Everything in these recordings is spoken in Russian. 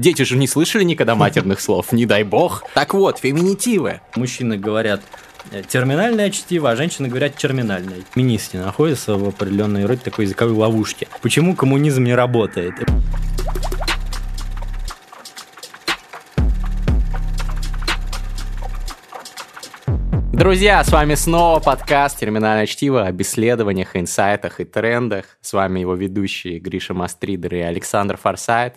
Дети же не слышали никогда матерных слов, не дай бог. Так вот, феминитивы. Мужчины говорят э, терминальное чтиво, а женщины говорят терминальное. Министы находятся в определенной роде такой языковой ловушки. Почему коммунизм не работает? Друзья, с вами снова подкаст «Терминальное чтиво» об исследованиях, инсайтах и трендах. С вами его ведущие Гриша Мастридер и Александр Форсайт.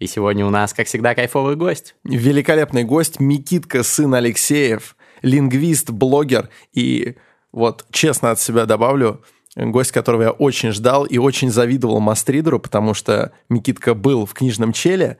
И сегодня у нас, как всегда, кайфовый гость. Великолепный гость Микитка, сын Алексеев, лингвист, блогер и вот честно от себя добавлю, гость, которого я очень ждал и очень завидовал Мастридеру, потому что Микитка был в книжном челе,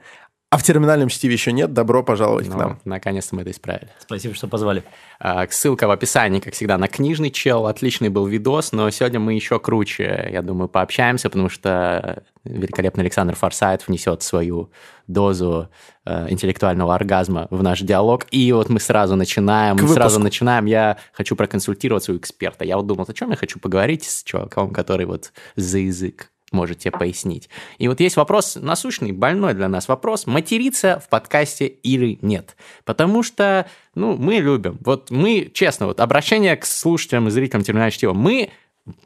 а в терминальном чтиве еще нет. Добро пожаловать Ну, к нам. Наконец-то мы это исправили. Спасибо, что позвали. А, Ссылка в описании, как всегда, на книжный чел. Отличный был видос, но сегодня мы еще круче, я думаю, пообщаемся, потому что великолепный Александр Форсайт внесет свою дозу э, интеллектуального оргазма в наш диалог. И вот мы сразу начинаем. К Мы сразу начинаем. Я хочу проконсультироваться у эксперта. Я вот думал, о чем я хочу поговорить с чуваком, который вот за язык может тебе пояснить. И вот есть вопрос насущный, больной для нас вопрос, материться в подкасте или нет. Потому что, ну, мы любим. Вот мы, честно, вот обращение к слушателям и зрителям терминального чтива, мы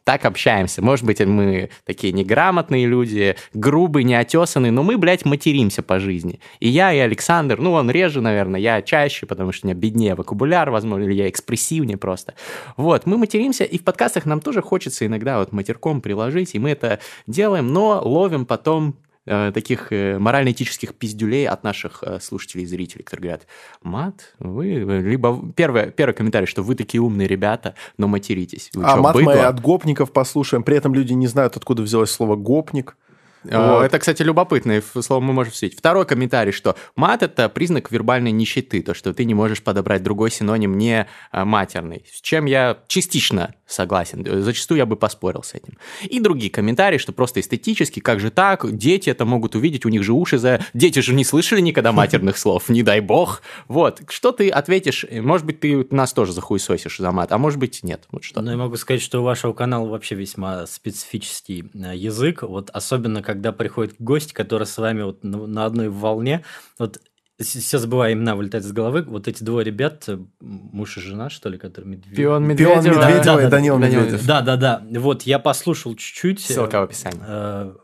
так общаемся. Может быть, мы такие неграмотные люди, грубые, неотесанные, но мы, блядь, материмся по жизни. И я, и Александр, ну, он реже, наверное, я чаще, потому что у меня беднее вокабуляр, возможно, или я экспрессивнее просто. Вот, мы материмся, и в подкастах нам тоже хочется иногда вот матерком приложить, и мы это делаем, но ловим потом э, таких э, морально-этических пиздюлей от наших э, слушателей и зрителей, которые говорят, мат, вы, либо первый, первый комментарий, что вы такие умные ребята, но материтесь. Вы а чё, мат быдло? мы от гопников послушаем. При этом люди не знают, откуда взялось слово гопник. А, Вот. Это, кстати, любопытное слово мы можем встретить. Второй комментарий, что мат – это признак вербальной нищеты, то, что ты не можешь подобрать другой синоним не а, матерный, с чем я частично согласен. Э, Зачастую я бы поспорил с этим. И другие комментарии, что просто эстетически, как же так, дети это могут увидеть, у них же уши за... Дети же не слышали никогда матерных слов, не дай бог. Вот, что ты ответишь? Э, Может быть, ты нас тоже захуесосишь за мат, а может быть, нет. Вот что. Ну, я могу сказать, что у вашего канала вообще весьма специфический э, язык. Вот особенно, когда приходит гость, который с вами вот на, одной волне. Вот все забываю имена вылетать из головы. Вот эти двое ребят, э, муж и жена, что ли, которые Медведев. Пион Пион Медведева. Медведева Да, и да, Данил Данил Медведев. Да, да, да. Вот я послушал чуть-чуть. Ссылка в описании. Э,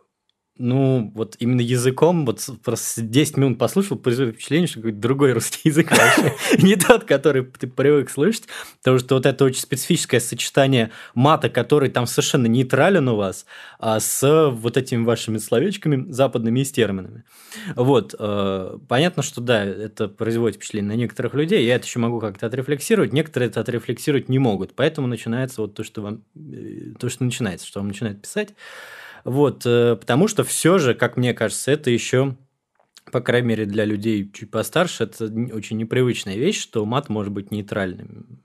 Ну, вот именно языком, вот просто 10 минут послушал, производит впечатление, что какой-то другой русский язык вообще. Не тот, который ты привык слышать, потому что вот это очень специфическое сочетание мата, который там совершенно нейтрален у вас, а с вот этими вашими словечками западными и с терминами. Вот. э, Понятно, что да, это производит впечатление на некоторых людей, я это еще могу как-то отрефлексировать, некоторые это отрефлексировать не могут, поэтому начинается вот то, что вам, э, то, что начинается, что вам начинает писать, вот, э, потому что все же, как мне кажется, это еще, по крайней мере, для людей чуть постарше, это очень непривычная вещь, что мат может быть нейтральным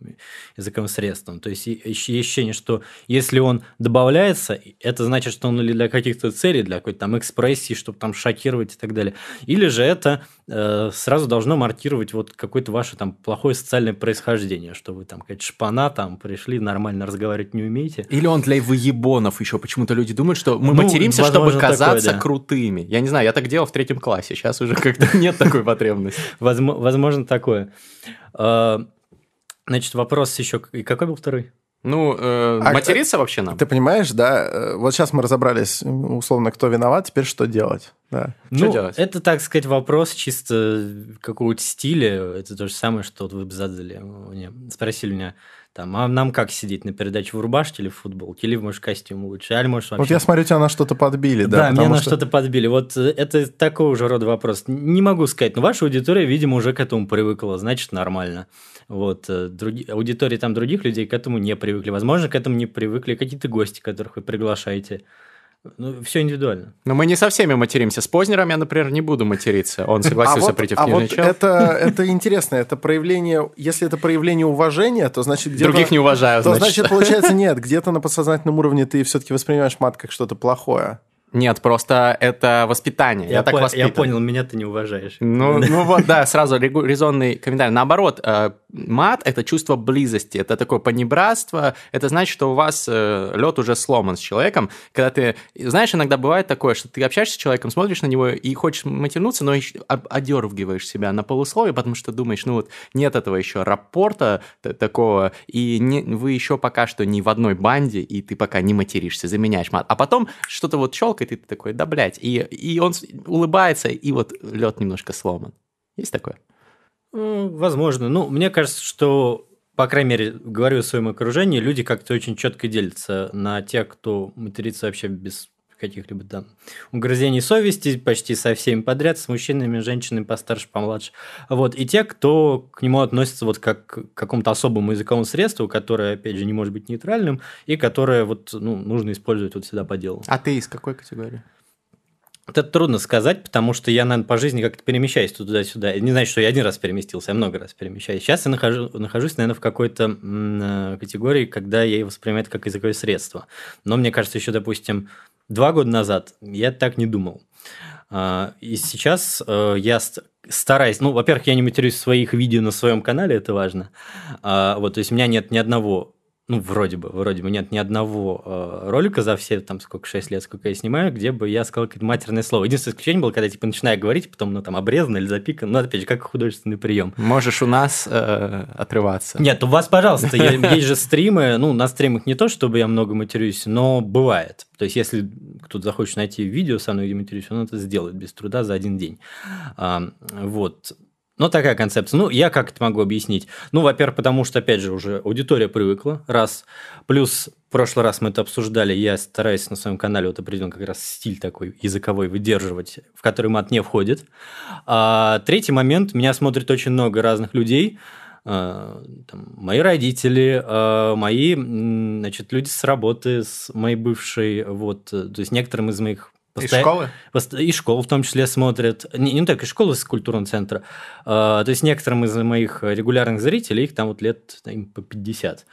языковым средством. То есть, есть ощущение, что если он добавляется, это значит, что он или для каких-то целей, для какой-то там экспрессии, чтобы там шокировать и так далее. Или же это э, сразу должно маркировать вот какое-то ваше там плохое социальное происхождение, что вы там какая-то шпана, там пришли, нормально разговаривать не умеете. Или он для выебонов еще. Почему-то люди думают, что мы Ну, материмся, чтобы казаться такое, да. крутыми. Я не знаю, я так делал в третьем классе. Сейчас уже как-то нет такой потребности. Возможно, возможно такое. Э, Значит, вопрос еще. И какой был второй? Ну, э, А- материться вообще нам? Ты понимаешь, да? э, Вот сейчас мы разобрались, условно, кто виноват, теперь что делать? Да. Что ну, делать? это, так сказать, вопрос чисто какого-то стиля. Это то же самое, что вот вы бы задали. Мне, спросили меня, там, а нам как сидеть на передаче в рубашке или в футболке? Или, может, костюм лучше? А, или, может, вообще... Вот я смотрю, тебя на что-то подбили, да? Да, меня на что- что-то подбили. Вот э, это такого же рода вопрос. Не могу сказать, но ваша аудитория, видимо, уже к этому привыкла, значит, нормально. Вот, э, други... аудитории там других людей к этому не привыкли. Возможно, к этому не привыкли какие-то гости, которых вы приглашаете. Ну, все индивидуально. Но мы не со всеми материмся. С Познером я, например, не буду материться. Он согласился а вот, прийти в а книжный вот чел. это, это интересно, это проявление, если это проявление уважения, то значит. Других не уважаю, То значит. значит, получается, нет, где-то на подсознательном уровне ты все-таки воспринимаешь мат как что-то плохое. Нет, просто это воспитание. Я, Я, так по- я воспитан. понял, меня ты не уважаешь. Ну, ну вот, да, сразу резонный комментарий. Наоборот, э, мат – это чувство близости, это такое понебратство, это значит, что у вас лед уже сломан с человеком. Когда ты, знаешь, иногда бывает такое, что ты общаешься с человеком, смотришь на него и хочешь матернуться, но одергиваешь себя на полусловие, потому что думаешь, ну вот нет этого еще рапорта такого, и не- вы еще пока что не в одной банде, и ты пока не материшься, заменяешь мат. А потом что-то вот щелкает, и ты такой, да, блядь. И, и он улыбается, и вот лед немножко сломан. Есть такое? Возможно. Ну, мне кажется, что, по крайней мере, говорю о своем окружении, люди как-то очень четко делятся на тех, кто матерится вообще без каких-либо там угрызений совести, почти со всеми подряд, с мужчинами, женщинами постарше, помладше. Вот. И те, кто к нему относится вот как к какому-то особому языковому средству, которое, опять же, не может быть нейтральным, и которое вот, ну, нужно использовать вот всегда по делу. А ты из какой категории? Это трудно сказать, потому что я, наверное, по жизни как-то перемещаюсь туда-сюда. Не значит, что я один раз переместился, я много раз перемещаюсь. Сейчас я нахожу, нахожусь, наверное, в какой-то э, категории, когда я его воспринимаю как языковое средство. Но мне кажется, еще, допустим, два года назад я так не думал. А, И сейчас э, я ст- стараюсь... Ну, во-первых, я не матерюсь в своих видео на своем канале, это важно. А, Вот, то есть у меня нет ни одного ну, вроде бы, вроде бы нет ни одного э, ролика за все, там, сколько, 6 лет, сколько я снимаю, где бы я сказал какое-то матерное слово. Единственное исключение было, когда, типа, начинаю говорить, потом, ну, там, обрезано или запикано, ну, опять же, как художественный прием. Можешь у нас э, отрываться. Нет, у вас, пожалуйста, есть же стримы, ну, на стримах не то, чтобы я много матерюсь, но бывает. То есть, если кто-то захочет найти видео со мной, где матерюсь, он это сделает без труда за один день. Вот. Ну, такая концепция. Ну, я как это могу объяснить? Ну, во-первых, потому что, опять же, уже аудитория привыкла, раз. Плюс, в прошлый раз мы это обсуждали, я стараюсь на своем канале вот определен как раз стиль такой языковой выдерживать, в который мат не входит. А третий момент, меня смотрит очень много разных людей, а, там, мои родители, а, мои, значит, люди с работы, с моей бывшей, вот, то есть некоторым из моих Из постоя- школы? И школ в том числе смотрят. Не, не только школы с культурного центра. а, То есть некоторым из моих регулярных зрителей, их там вот лет им по 50.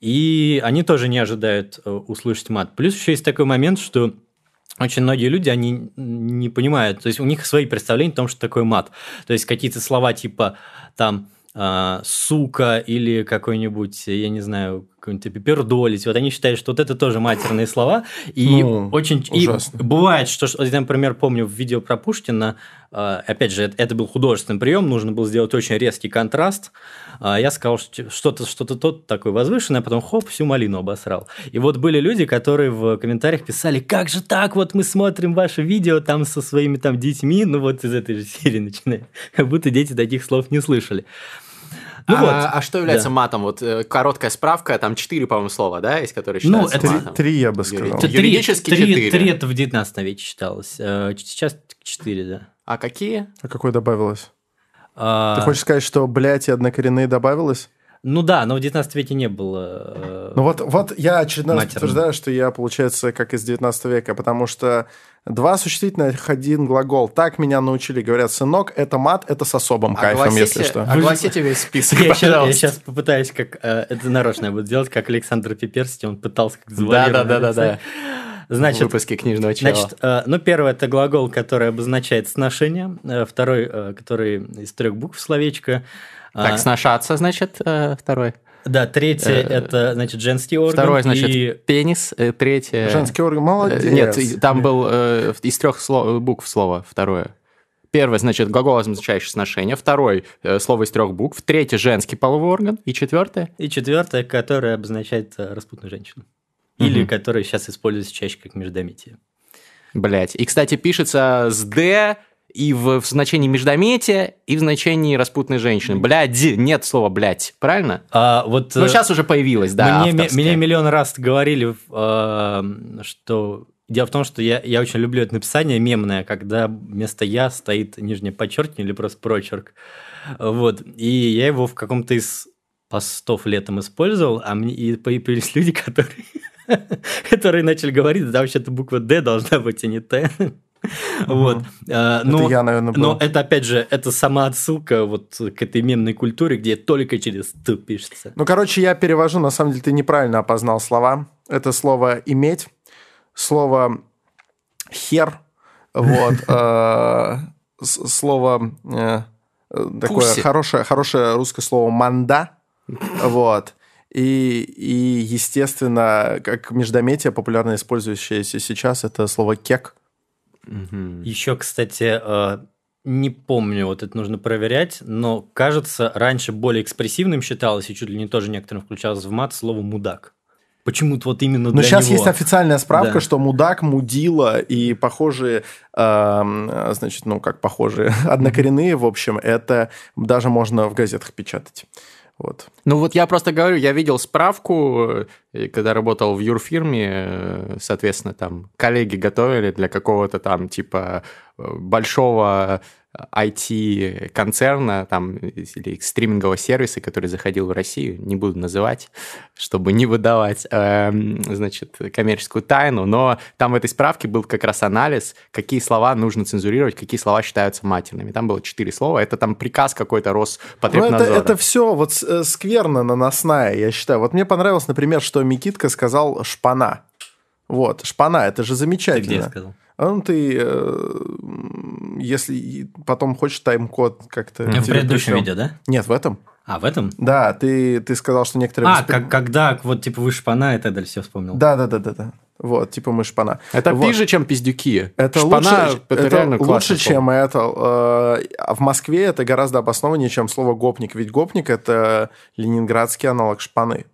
И они тоже не ожидают э, услышать мат. Плюс еще есть такой момент, что очень многие люди, они не понимают, то есть у них свои представления о том, что такое мат. То есть какие-то слова типа там а, сука или какой-нибудь, я не знаю, какой-нибудь пердолить. Вот они считают, что вот это тоже матерные слова. И Ну, очень... И бывает, что, я, например, помню в видео про Пушкина, а, опять же, это, был художественный прием, нужно было сделать очень резкий контраст. А, Я сказал, что что-то, что-то тот такой возвышенное, а потом хоп, всю малину обосрал. И вот были люди, которые в комментариях писали, как же так, вот мы смотрим ваше видео там со своими там детьми, ну вот из этой же серии начиная, как будто дети таких слов не слышали. Ну а, вот. а что является Да. матом? Вот э, короткая справка, там четыре, по-моему, слова, да, есть, которые Ну, считаются это- Три, матом? три, я бы сказал. Три- юридически три- четыре. Три это в 19 веке считалось. Э, Сейчас четыре, да. А какие? А какой добавилось? А, Ты хочешь сказать, что, блядь, и однокоренные добавилось? Ну да, но в 19 веке не было. э, Ну вот, вот я очередной раз подтверждаю, что я, получается, как из 19 века, потому что два существительных, один глагол. Так меня научили, говорят, сынок, это мат, это с особым кайфом, если что. Огласите весь список, Я сейчас, я сейчас попытаюсь, как э, это нарочно я буду делать, как Александр Пиперсти, он пытался как Да-да-да-да-да. В Значит, выпуске книжного чела. Значит, э, ну, первый это глагол, который обозначает сношение. Э, Второй, э, который из трех букв словечко. А, Так, сношаться, значит, э, второй. Да, третье э, это, значит, женский орган. Второй, значит, и- пенис. э, Третье... Женский орган, э, молодец. Нет, там был э, из трех сло- букв слово второе. Первое, значит, глагол, означающий сношение. Второй, э, слово из трех букв. Третье, женский половой орган. И четвертое, И четвертое, которое обозначает распутную женщину. Или Мгм. которое сейчас используется чаще как междометие. блять. И, кстати, пишется с «д», и в, в значении междометия, и в значении распутной женщины. Блядь, нет слова блядь, правильно? А вот Ну, э, сейчас уже появилось, да, мне, авторское. мне миллион раз говорили, э, что дело в том, что я, я очень люблю это написание мемное, когда вместо я стоит нижнее подчеркивание или просто прочерк. Вот. И я его в каком-то из постов летом использовал, а мне и появились люди, которые, которые начали говорить, да, вообще-то буква «Д» должна быть, а не «Т». Вот. А, Это ну, я, наверное, был. но это, опять же, это сама отсылка вот к этой мемной культуре, где только через «т» пишется. Ну, короче, я перевожу, на самом деле ты неправильно опознал слова. Это слово «иметь», слово хер, вот, э, слово э, такое хорошее, хорошее русское слово манда, вот. И, и, естественно, как междометие, популярно использующееся сейчас, это слово кек. Мгм. Еще, кстати, э, не помню, вот это нужно проверять, но кажется, раньше более экспрессивным считалось, и чуть ли не тоже некоторым включалось в мат слово мудак. Почему-то вот именно Но для сейчас него. есть официальная справка, Да. что мудак, мудила и похожие, эм, значит, ну как похожие, однокоренные, в общем, это даже можно в газетах печатать. Вот. Ну вот я просто говорю, я видел справку, э, когда работал в юрфирме, э, соответственно, там коллеги готовили для какого-то там типа э, большого IT-концерна там, или стримингового сервиса, который заходил в Россию, не буду называть, чтобы не выдавать, эм, значит, коммерческую тайну, но там в этой справке был как раз анализ, какие слова нужно цензурировать, какие слова считаются матерными. Там было четыре слова, это там приказ какой-то Ну, это, Роспотребнадзора. это все вот э, скверно наносная, я считаю. Вот мне понравилось, например, что Микитка сказал шпана. Вот, шпана, это же Ты замечательно. где сказал? А ну ты, э, если потом хочешь тайм-код как-то... В предыдущем видео, да? Нет, в этом. А, в этом? Да, ты, ты сказал, что некоторые... А, воспри- как, когда вот типа вы шпана и так далее, все вспомнил. Да, да, да, да, да. Вот, типа мы шпана. Это Вот. пизже, чем пиздюки. Это Шпана, лучше, это, это реально лучше классное слово. чем это. э, А в Москве это гораздо обоснованнее, чем слово гопник. Ведь гопник это ленинградский аналог шпаны.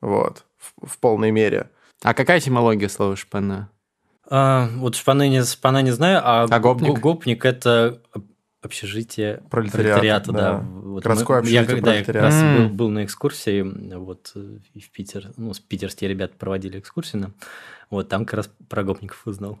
Вот, в, в полной мере. А какая этимология слова шпана? А, вот шпана не, шпана не знаю, а, А гопник? го- гопник это общежитие Пролетариата, да. да. Вот Городское мы- общежитие Я когда я как раз пролетариата. был, был на экскурсии, вот и в Питер, ну, с питерские ребята проводили экскурсию нам, вот там как раз про гопников узнал.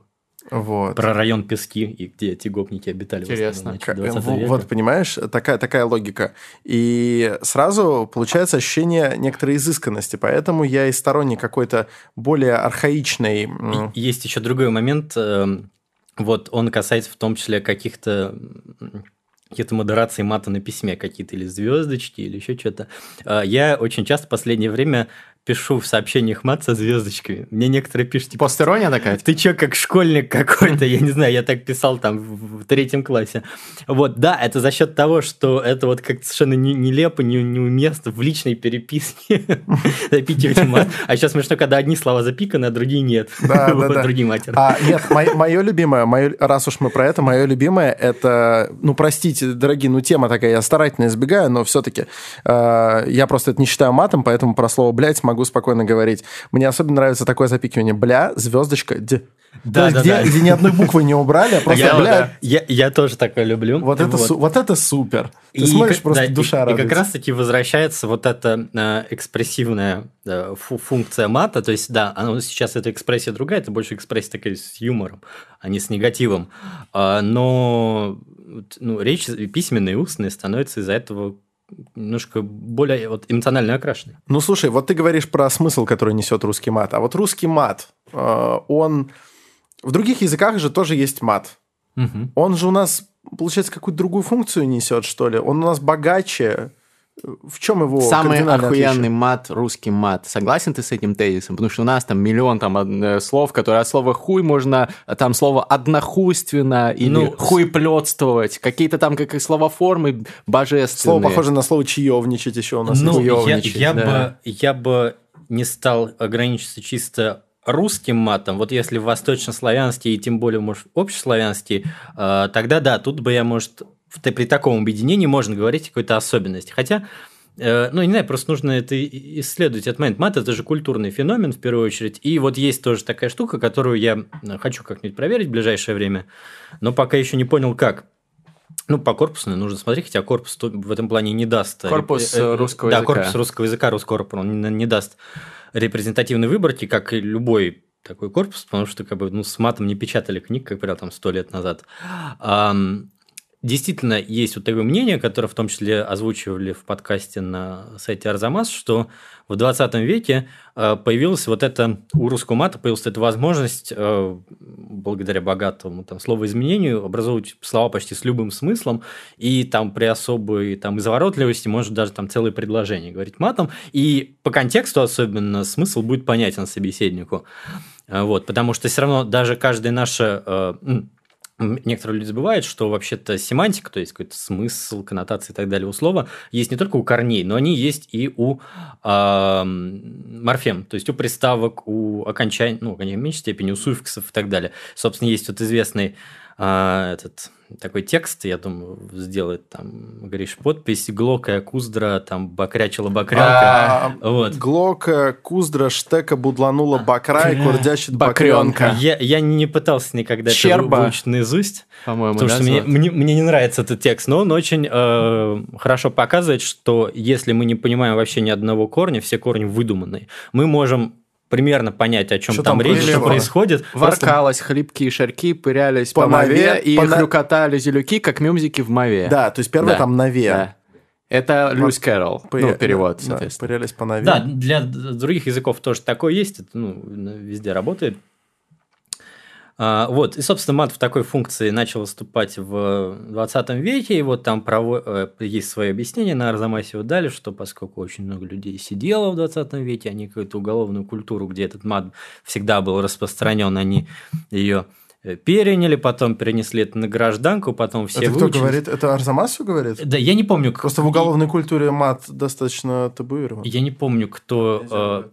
Вот. Про район Пески, и где эти гопники обитали. в основном, Интересно. значит, Как- 20 в- века. Вот, понимаешь, такая, такая логика. И сразу получается ощущение некоторой изысканности. Поэтому я и сторонник какой-то более архаичной... Есть еще другой момент. эм, Вот он касается в том числе каких-то м, каких-то модерации мата на письме, какие-то или звездочки, или еще что-то. А, Я очень часто в последнее время пишу в сообщениях мат со звездочками. Мне некоторые пишут, типа, Постерония такая? ты чё, как школьник какой-то, я не знаю, я так писал там в, третьем классе. Вот, да, это за счет того, что это вот как-то совершенно не- нелепо, не, неуместно в личной переписке запикивать мат. А сейчас смешно, когда одни слова запиканы, а другие нет. Да, да, да. Другие матеры. А, нет, мое любимое, моё- раз уж мы про это, мое любимое, это, ну, простите, дорогие, ну, тема такая, я старательно избегаю, но все-таки я просто это не считаю матом, поэтому про слово «блядь» могу спокойно говорить. Мне особенно нравится такое запикивание «бля», звездочка, «д». Да, То есть, да, где, да. где ни одной буквы не убрали, а просто Я- «бля». да. Я, я тоже такое люблю. Вот это, су- вот это супер. Ты И смотришь, просто да, и- душа и, радуется. как раз-таки возвращается вот эта э, экспрессивная э, фу- функция мата. То есть, да, она, сейчас эта экспрессия другая, это больше экспрессия такая с юмором, а не с негативом. А, но вот, ну, речь письменная и устная становится из-за этого немножко более вот, эмоционально окрашенной. Ну, слушай, вот ты говоришь про смысл, который несет русский мат. А вот русский мат, э, он... В других языках же тоже есть мат. Он же у нас, получается, какую-то другую функцию несет, что ли? Он у нас богаче. В чем его Самый охуенный мат, русский мат. Согласен ты с этим тезисом? Потому что у нас там миллион там э, слов, которые от слова хуй можно, э, там слово однохуйственно или Ну, хуйплетствовать. Какие-то там как и слова формы божественные. Слово похоже на слово чаевничать еще у нас. Ну, я, я да. бы, я бы не стал ограничиться чисто русским матом. Вот если в восточнославянский и тем более, может, общеславянский, э, тогда да, тут бы я, может, при таком объединении можно говорить о какой-то особенности. Хотя, э, ну, не знаю, просто нужно это исследовать. Этот мат – это же культурный феномен, в первую очередь. И вот есть тоже такая штука, которую я э, хочу как-нибудь проверить в ближайшее время, но пока еще не понял, как. Ну, по корпусу нужно смотреть, хотя корпус в этом плане не даст. Корпус, э, русского да, языка. корпус русского языка, Роскорпор, он не, не даст репрезентативной выборки, как и любой такой корпус, потому что как бы, ну, с матом не печатали книг, как правило, там сто лет назад. Действительно есть вот такое мнение, которое в том числе озвучивали в подкасте на сайте Арзамас, что в 20 веке э, появилась вот эта, у русского мата появилась эта возможность, э, благодаря богатому там, словоизменению, образовывать слова почти с любым смыслом, и там при особой там, изворотливости может даже там целое предложение говорить матом, и по контексту особенно смысл будет понятен собеседнику. Э, вот, потому что все равно даже каждая наша Некоторые люди забывают, что вообще-то семантика, то есть какой-то смысл, коннотация и так далее у слова, есть не только у корней, но они есть и у э, морфем, то есть у приставок, у окончаний, ну, в меньшей степени, у суффиксов и так далее. Собственно, есть вот известный э, этот такой текст, я думаю, сделает там, говоришь, подпись Глока, Куздра, там, Бакрячила Бакренка. А, вот. Глока, Куздра, Штека, Будланула, Бакра и Курдящит Бакренка. Я, я не пытался никогда Щерба. это выучить наизусть, По-моему, потому да, что мне, мне, мне не нравится этот текст, но он очень э, хорошо показывает, что если мы не понимаем вообще ни одного корня, все корни выдуманные, мы можем примерно понять, о чем Что там там речь, что происходит? происходит. Просто- Воркалось, хлипкие шарьки, пырялись по, По мове, мове, и по хрюкотали зелюки, как мюмзики в мове. Да, то есть первое Да, там «наве». Да. Это Льюис Кэрролл, Пыря- ну, перевод, да, соответственно. Пырялись по «наве». Да, для других языков тоже такое есть, это ну, везде работает. А, Вот, и, собственно, мат в такой функции начал выступать в 20 веке, и вот там прово- э, есть свое объяснение, на Арзамасе его дали, что поскольку очень много людей сидело в 20 веке, они какую-то уголовную культуру, где этот мат всегда был распространен, они ее э, переняли, потом перенесли это на гражданку, потом все Это кто выучились. говорит? Это Арзамас все говорит? Да, я не помню. Просто в уголовной культуре мат достаточно табуирован. Я не помню, кто...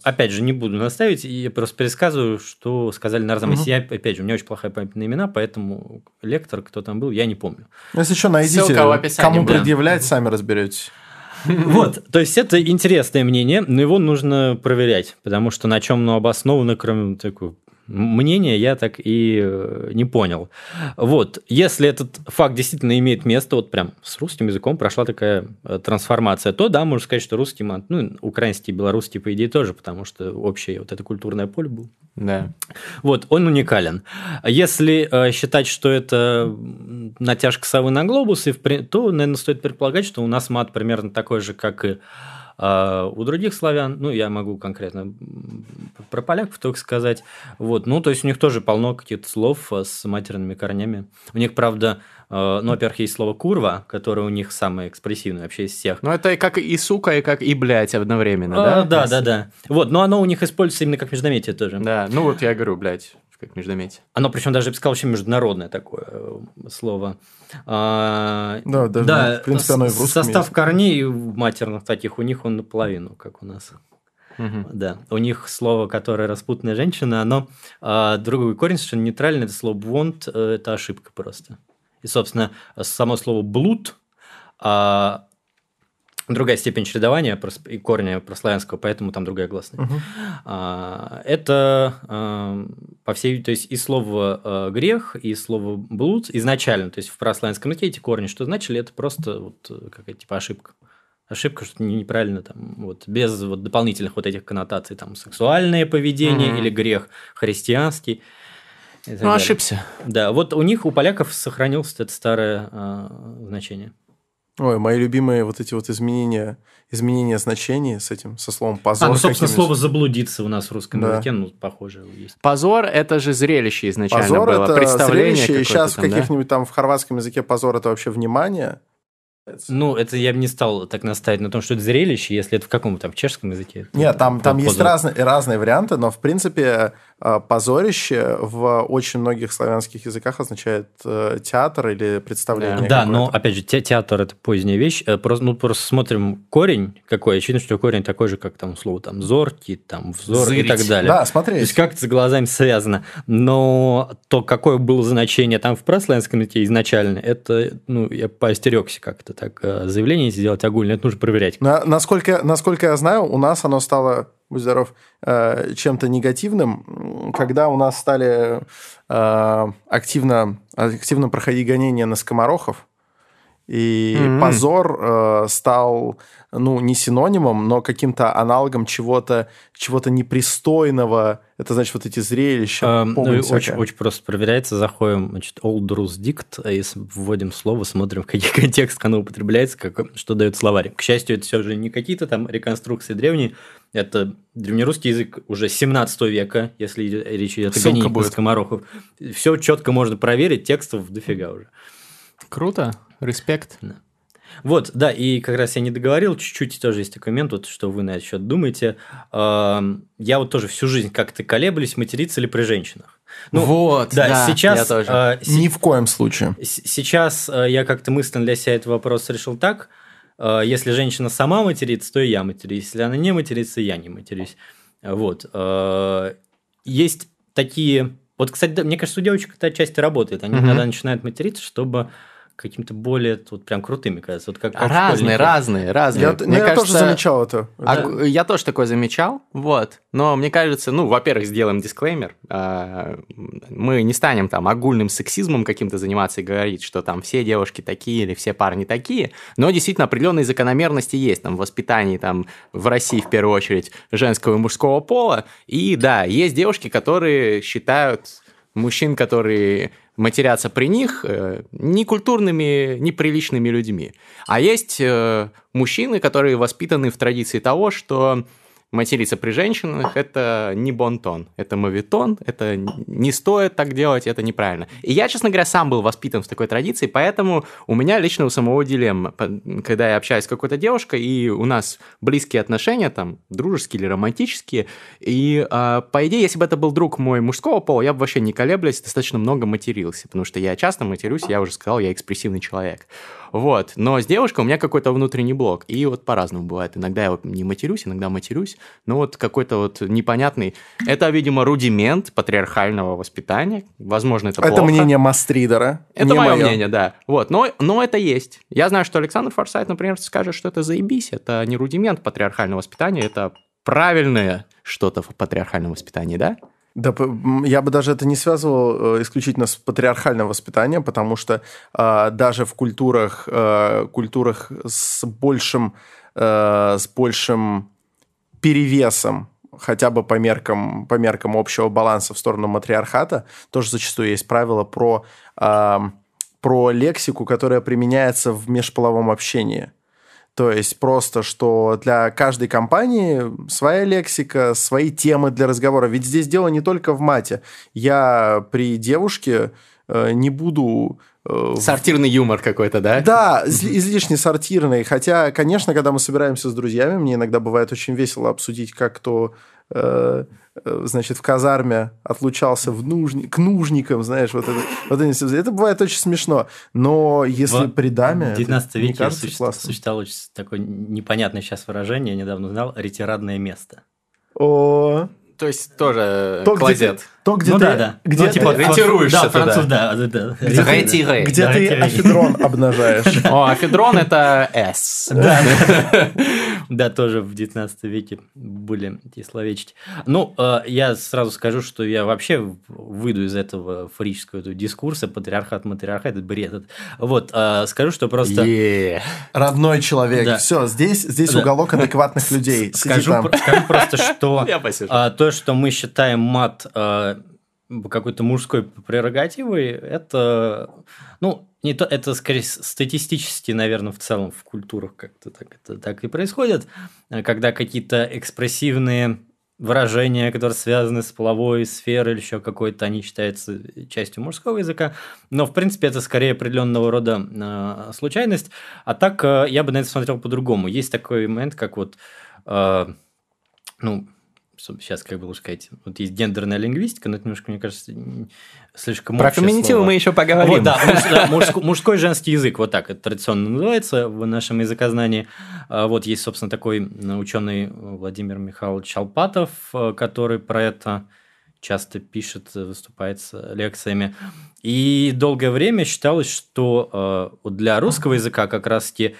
Э, опять же, не буду наставить, я просто пересказываю, что сказали на Арзамасе. Мгм. Я, опять же, у меня очень плохая память на имена, поэтому лектор, кто там был, я не помню. Если что, найдите, Ссылка в описании, кому да. предъявлять, сами разберетесь. Вот, то есть это интересное мнение, но его нужно проверять, потому что на чем оно обосновано, кроме такого мнения, я так и э, не понял. Вот, если этот факт действительно имеет место, вот прям с русским языком прошла такая э, трансформация, то да, можно сказать, что русский, ну, украинский, белорусский, по идее, тоже, потому что общее вот это культурное поле было. Да. Вот, он уникален. Если э, считать, что это натяжка совы на глобус, и в при- то, наверное, стоит предполагать, что у нас мат примерно такой же, как и э, у других славян. Ну, я могу конкретно про поляков только сказать. Вот, ну, то есть у них тоже полно каких-то слов э, с матерными корнями. У них, правда, э, ну, во-первых, есть слово «курва», которое у них самое экспрессивное вообще из всех. Ну, это как и сука, и как и блядь одновременно, А, да? да, да, да. Вот, но оно у них используется именно как междометие тоже. Да, ну вот я говорю, блядь, как междометие. Оно, причем даже, я бы сказал, очень международное такое э, слово. А, Да, даже, в принципе, оно и в русском Состав есть. корней матерных таких у них он наполовину, как у нас. Мгм. Да, у них слово, которое распутная женщина, оно а, другой корень совершенно нейтральный. Это слово «бвонт» – это ошибка просто. И, собственно, само слово «блуд» а, другая степень чередования и корня прославянского, поэтому там другая гласная. Мгм. А, Это, а, по всей, то есть и слово а, грех, и слово блуд изначально, то есть в прославянском языке эти корни, что значили, это просто вот э, какая-то типа ошибка. Ошибка, что не- неправильно там, вот, без вот дополнительных вот этих коннотаций, там, сексуальное поведение Мгм. или грех христианский. Ну, далее. ошибся. Да, вот у них, у поляков сохранилось это старое а, значение. Ой, мои любимые вот эти вот изменения, изменения значений с этим, со словом позор. А, ну, собственно, слово «заблудиться» у нас в русском Да. языке, ну, похоже, есть. Позор – это же зрелище изначально Позор было, это представление зрелище, и какое-то сейчас в там, да? каких-нибудь там в хорватском языке позор это вообще внимание. Ну, это я бы не стал так наставить на том, что это зрелище, если это в каком там в чешском языке. Нет, там, там есть позор. разные, разные варианты, но в принципе позорище в очень многих славянских языках означает э, театр или представление. Да, но опять же, те- театр это поздняя вещь. Э, Просто, ну, просто смотрим корень какой. Очевидно, что корень такой же, как там слово там зоркий, там взор и Зырить. так далее. Да, То есть смотреть. как это с глазами связано. Но то, какое было значение там в прославянском языке изначально, это, ну, я поостерегся как-то так э, заявление сделать огульное, это нужно проверять. На- насколько, насколько я знаю, у нас оно стало, будь здоров, э, чем-то негативным, когда у нас стали э, активно, активно проходить гонения на скоморохов, и Мгм. позор э, стал, ну, не синонимом, но каким-то аналогом чего-то чего непристойного Это значит вот эти зрелища, Эм, ну, и очень, очень просто проверяется. Заходим, значит, Old Rus Dict, а если вводим слово, смотрим, в каких контекстах оно употребляется, как, что дает словарь. К счастью, это все же не какие-то там реконструкции древние, это древнерусский язык уже 17 века, если речь идет о гонении скоморохов. Все четко можно проверить, текстов дофига уже. Круто, респект. Вот, да, и как раз я не договорил, чуть-чуть тоже есть такой момент, вот, что вы на этот счет думаете. Я вот тоже всю жизнь как-то колеблюсь, материться ли при женщинах. Ну, вот, Да, да, сейчас, я тоже. э, се- Ни в коем случае. с- сейчас э, я как-то мысленно для себя этот вопрос решил так. э, Если женщина сама матерится, то и я матерюсь. Если она не матерится, я не матерюсь. Вот. э, Есть такие... Вот, кстати, да, мне кажется, у девочек это отчасти работает. Они Мгм. иногда начинают материться, чтобы каким-то более вот прям крутыми казаться. Вот как, как разные, разные, разные. Я, ну, я тоже замечал это. А, Я тоже такое замечал, вот. Но мне кажется, ну, во-первых, сделаем дисклеймер. а, Мы не станем там огульным сексизмом каким-то заниматься и говорить, что там все девушки такие или все парни такие. Но действительно определенные закономерности есть там в воспитании там в России в первую очередь женского и мужского пола. И да, есть девушки, которые считают мужчин, которые матерятся при них, э, некультурными, неприличными людьми. А есть э, мужчины, которые воспитаны в традиции того, что материться при женщинах – это не бонтон, это мовитон, это не стоит так делать, это неправильно. И я, честно говоря, сам был воспитан в такой традиции, поэтому у меня лично у самого дилемма, когда я общаюсь с какой-то девушкой, и у нас близкие отношения, там, дружеские или романтические, и, а, по идее, если бы это был друг мой мужского пола, я бы вообще не колеблясь, достаточно много матерился, потому что я часто матерюсь, я уже сказал, я экспрессивный человек. Вот, но с девушкой у меня какой-то внутренний блок, и вот по-разному бывает. Иногда я не матерюсь, иногда матерюсь, но вот какой-то вот непонятный... Это, видимо, рудимент патриархального воспитания, возможно, это, Это плохо. мнение Мастридера. Это не мое моё. мнение, да. Вот, но, но это есть. Я знаю, что Александр Форсайт, например, скажет, что это заебись, это не рудимент патриархального воспитания, это правильное что-то в патриархальном воспитании, да? Да, я бы даже это не связывал э, исключительно с патриархальным воспитанием, потому что э, даже в культурах, э, культурах с большим, э, с большим перевесом, хотя бы по меркам, по меркам общего баланса в сторону матриархата, тоже зачастую есть правила про, э, про лексику, которая применяется в межполовом общении. То есть просто, что для каждой компании своя лексика, свои темы для разговора. Ведь здесь дело не только в мате. Я при девушке э, не буду... э, Сортирный юмор какой-то, да? да, изли- излишне сортирный. Хотя, конечно, когда мы собираемся с друзьями, мне иногда бывает очень весело обсудить, как кто, э, э, значит, в казарме отлучался в нужни- к нужникам, знаешь, вот это, вот все- это бывает очень смешно. Но если В при даме, В это 19 не веке кажется суще- существовало очень такое непонятное сейчас выражение, я недавно узнал, ретирадное место. О, То есть тоже то, где клозет. ты, то, где ну ты, да, да. где ну, ты- типа, ретируешься Да, туда. француз, да, да, да. Ретире. где Да, ты афедрон обнажаешь. О, афедрон это S. Да, да, тоже в 19 веке были эти словечки. Ну, э, я сразу скажу, что я вообще выйду из этого фрического этого дискурса, патриархат, матриархат, это бред. Это- Вот, э, скажу, что просто... Родной человек. Да. Все, здесь, здесь Да. уголок адекватных людей. Скажу, там. про- скажу просто, что а, то, что мы считаем мат какой-то мужской прерогативой, это, ну, не то, это скорее статистически, наверное, в целом в культурах как-то так, это, так и происходит, а, когда какие-то экспрессивные выражения, которые связаны с половой сферой или еще какой-то, они считаются частью мужского языка. Но, в принципе, это скорее определенного рода э, случайность. А так э, я бы на это смотрел по-другому. Есть такой момент, как вот, э, ну, сейчас как бы лучше сказать, вот есть гендерная лингвистика, но это немножко, мне кажется, слишком Про феминитивы слово. мы еще поговорим. Вот, да, муж- да, мужско- мужской женский язык, вот так это традиционно называется в нашем языкознании. А, Вот есть, собственно, такой ученый Владимир Михайлович Алпатов, э, который про это часто пишет, выступает с лекциями. И долгое время считалось, что э, для русского языка как раз-таки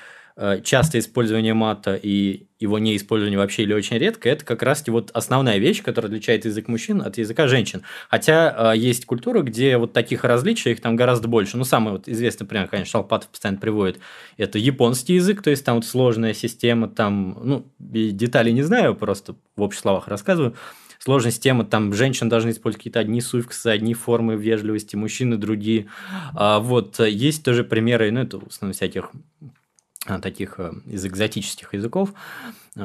частое использование мата и его неиспользование вообще или очень редко, это как раз-таки вот основная вещь, которая отличает язык мужчин от языка женщин. Хотя э, есть культуры, где вот таких различий, их там гораздо больше. Ну, самый вот известный пример, конечно, Шалпатов постоянно приводит, это японский язык, то есть там вот сложная система, там, ну, и деталей не знаю, просто в общих словах рассказываю. сложность темы, там женщины должны использовать какие-то одни суффиксы, одни формы вежливости, мужчины другие. А, вот, есть тоже примеры, ну, это в основном всяких таких э, из экзотических языков,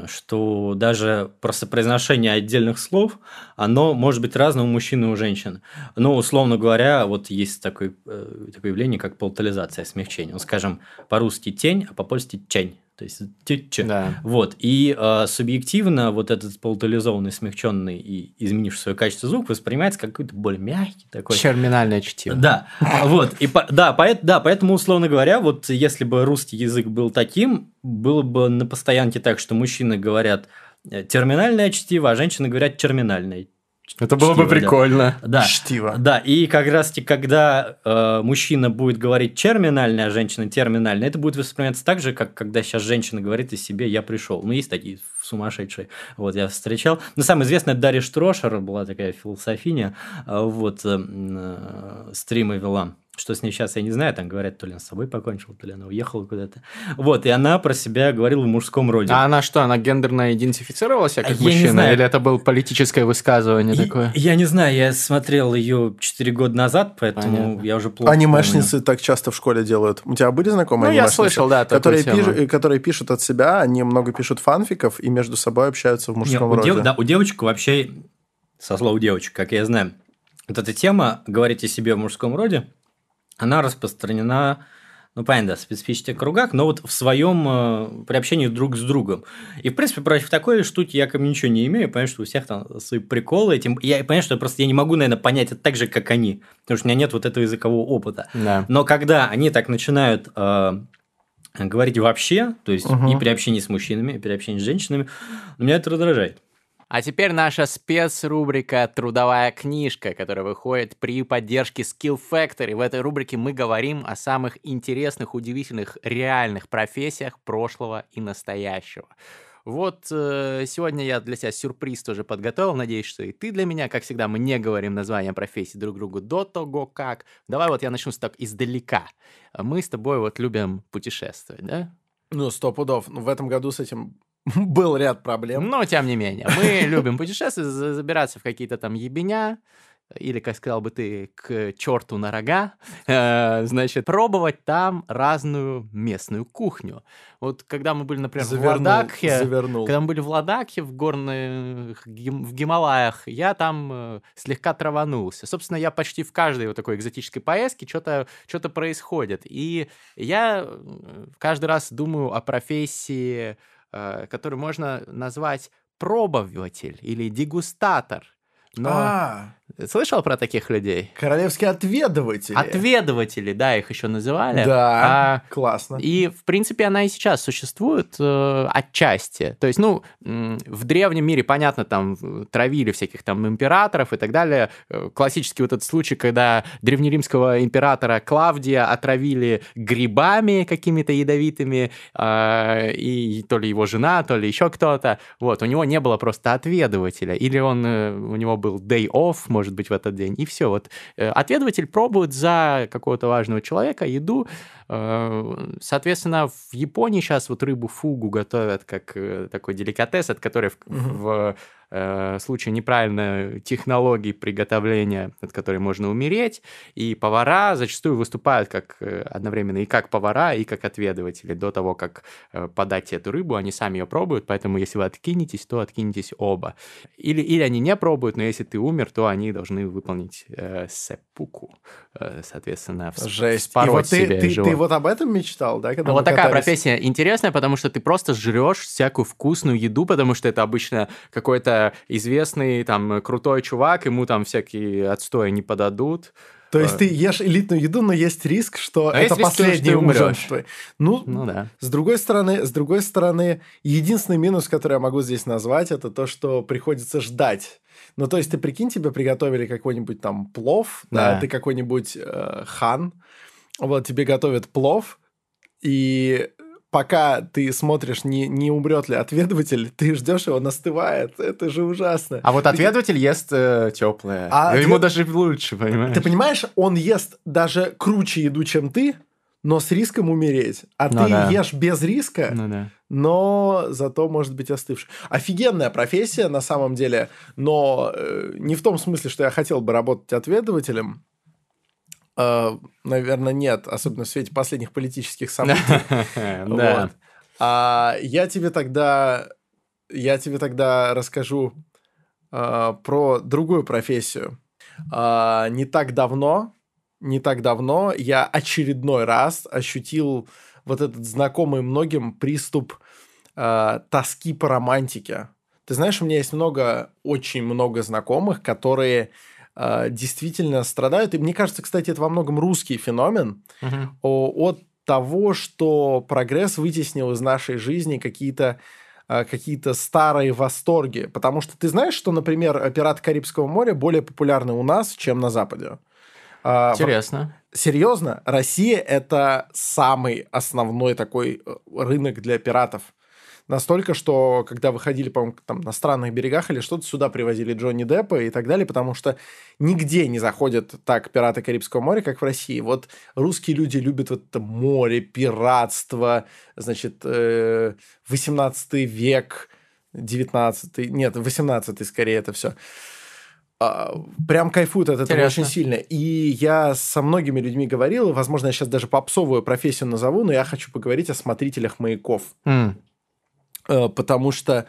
что даже просто произношение отдельных слов, оно может быть разным у мужчин и у женщин. Но, условно говоря, вот есть такое, э, такое явление, как полтализация, смягчение. Ну, скажем, по-русски тень, а по-польски чень. То есть тютче. Да. Вот. И э, субъективно вот этот полутализованный, смягченный и изменивший свое качество звук воспринимается как какой-то более мягкий такой. Терминальное чтиво. Да. Вот. И по, да, по, да, поэтому, условно говоря, вот если бы русский язык был таким, было бы на постоянке так, что мужчины говорят э, терминальное чтиво, а женщины говорят терминальное Это было бы Чтиво, да. прикольно. да. Чтиво. Да, и как раз таки, когда э, мужчина будет говорить терминально, а женщина терминально, это будет восприниматься так же, как когда сейчас женщина говорит о себе «я пришел». Ну, есть такие сумасшедшие, вот, я встречал. Но самое известное, это Дарья Штрошер, была такая философиня, э, вот, э, э, стримы вела. Что с ней сейчас, я не знаю, там говорят, то ли она с собой покончила, то ли она уехала куда-то. Вот, и она про себя говорила в мужском роде. А она что, она гендерно идентифицировала себя как Я не мужчина? знаю. Или это было политическое высказывание И- такое? Я не знаю, я смотрел ее 4 года назад, поэтому Понятно. я уже плохо Анимешницы так часто в школе делают. У тебя были знакомые Ну, я слышал, да, которые, тему. пиш- которые пишут от себя, они много пишут фанфиков и между собой общаются в Не, мужском у, роде. дев- да, у девочек вообще, со слова девочек, как я знаю, вот эта тема говорить о себе в мужском роде, она распространена, ну, понятно, да, в специфических кругах, но вот в своем э, при общении друг с другом. И, в принципе, против такой штуки я как ничего не имею, понятно, что у всех там свои приколы. Этим... Я понимаю, что просто я не могу, наверное, понять это так же, как они, потому что у меня нет вот этого языкового опыта. Да. Но когда они так начинают э, говорить вообще, то есть Мгм. и при общении с мужчинами, и при общении с женщинами, меня это раздражает. А теперь наша спецрубрика «Трудовая книжка», которая выходит при поддержке Skill Factory. В этой рубрике мы говорим о самых интересных, удивительных, реальных профессиях прошлого и настоящего. Вот э, сегодня я для тебя сюрприз тоже подготовил. Надеюсь, что и ты для меня, как всегда, мы не говорим названия профессий друг другу до того, как. Давай вот я начну с так издалека. Мы с тобой вот любим путешествовать, да? Ну, сто пудов. В этом году с этим был ряд проблем. Но, тем не менее, мы любим путешествовать, за- забираться в какие-то там ебеня, или, как сказал бы ты, к черту на рога, э, значит, пробовать там разную местную кухню. Вот когда мы были, например, в Завернул, Ладакхе, завернул. когда мы были в Ладакхе, в горных, в Гималаях, я там э, слегка траванулся. Собственно, я почти в каждой вот такой экзотической поездке что-то что происходит. И я э, каждый раз думаю о профессии, э, которую можно назвать пробователь или дегустатор. Но А, слышал про таких людей? королевские отведыватели. Отведыватели, да, их еще называли. Да, А, классно. и, в принципе, она и сейчас существует э, отчасти. То есть, ну, в древнем мире, понятно, там травили всяких там императоров и так далее. Э, Классический вот этот случай, когда древнеримского императора Клавдия отравили грибами какими-то ядовитыми, э, и то ли его жена, то ли еще кто-то. Вот, у него не было просто отведывателя. Или он, э, у него был day off, может быть, в этот день. И все, вот э, отведыватель пробует за какого-то важного человека еду, Соответственно, в Японии сейчас вот рыбу фугу готовят как э, такой деликатес, от которой в, в, э, случае неправильной технологии приготовления, от которой можно умереть, и повара зачастую выступают как э, одновременно и как повара, и как отведыватели. До того, как э, подать эту рыбу, они сами ее пробуют, поэтому если вы откинетесь, то откинетесь оба. Или, или они не пробуют, но если ты умер, то они должны выполнить э, сеппуку, э, соответственно, Жесть. И вот ты, ты, живот. Ты вот об этом мечтал, да? Когда мы вот такая катались? профессия интересная, потому что ты просто жрешь всякую вкусную еду, потому что это обычно какой-то известный там крутой чувак, ему там всякие отстои не подадут. То есть Э. ты ешь элитную еду, но есть риск, что А это риск, последний ты ужин умрёшь. твой. Ну, Ну да. С другой стороны, с другой стороны, единственный минус, который я могу здесь назвать, это то, что приходится ждать. Ну, то есть, ты прикинь, тебе приготовили какой-нибудь там плов, да, Да. ты какой-нибудь э, хан, вот тебе готовят плов, и пока ты смотришь, не, не умрет ли отведыватель, ты ждешь, его настывает. Это же ужасно. А вот отведыватель ест теплое. А Ему отвед- даже лучше, понимаешь? Ты понимаешь, он ест даже круче еду, чем ты, но с риском умереть. А Ну ты да. ешь без риска, Ну да. но зато может быть остывший. Офигенная профессия на самом деле, но э, не в том смысле, что я хотел бы работать отведывателем. Э, наверное, нет, особенно в свете последних политических событий. Да. А я тебе тогда, я тебе тогда расскажу э, про другую профессию. А, не так давно, не так давно я очередной раз ощутил вот этот знакомый многим приступ тоски по романтике. Ты знаешь, у меня есть много, очень много знакомых, которые действительно страдают. И мне кажется, кстати, это во многом русский феномен о- от того, что прогресс вытеснил из нашей жизни какие-то э, какие-то старые восторги. Потому что ты знаешь, что, например, «Пираты Карибского моря» более популярны у нас, чем на Западе. А, Интересно. серьезно, Россия это самый основной такой э, рынок для пиратов. Настолько, что когда выходили, по-моему, там на странных берегах или что-то, сюда привозили Джонни Деппа и так далее, потому что нигде не заходят так пираты Карибского моря, как в России. Вот русские люди любят вот это море, пиратство, значит, э, 18 век, 19 нет, 18 скорее это все. А, Прям кайфуют от этого Интересно. очень сильно. И я со многими людьми говорил, возможно, я сейчас даже попсовую профессию назову, но я хочу поговорить о смотрителях маяков. Э, Потому что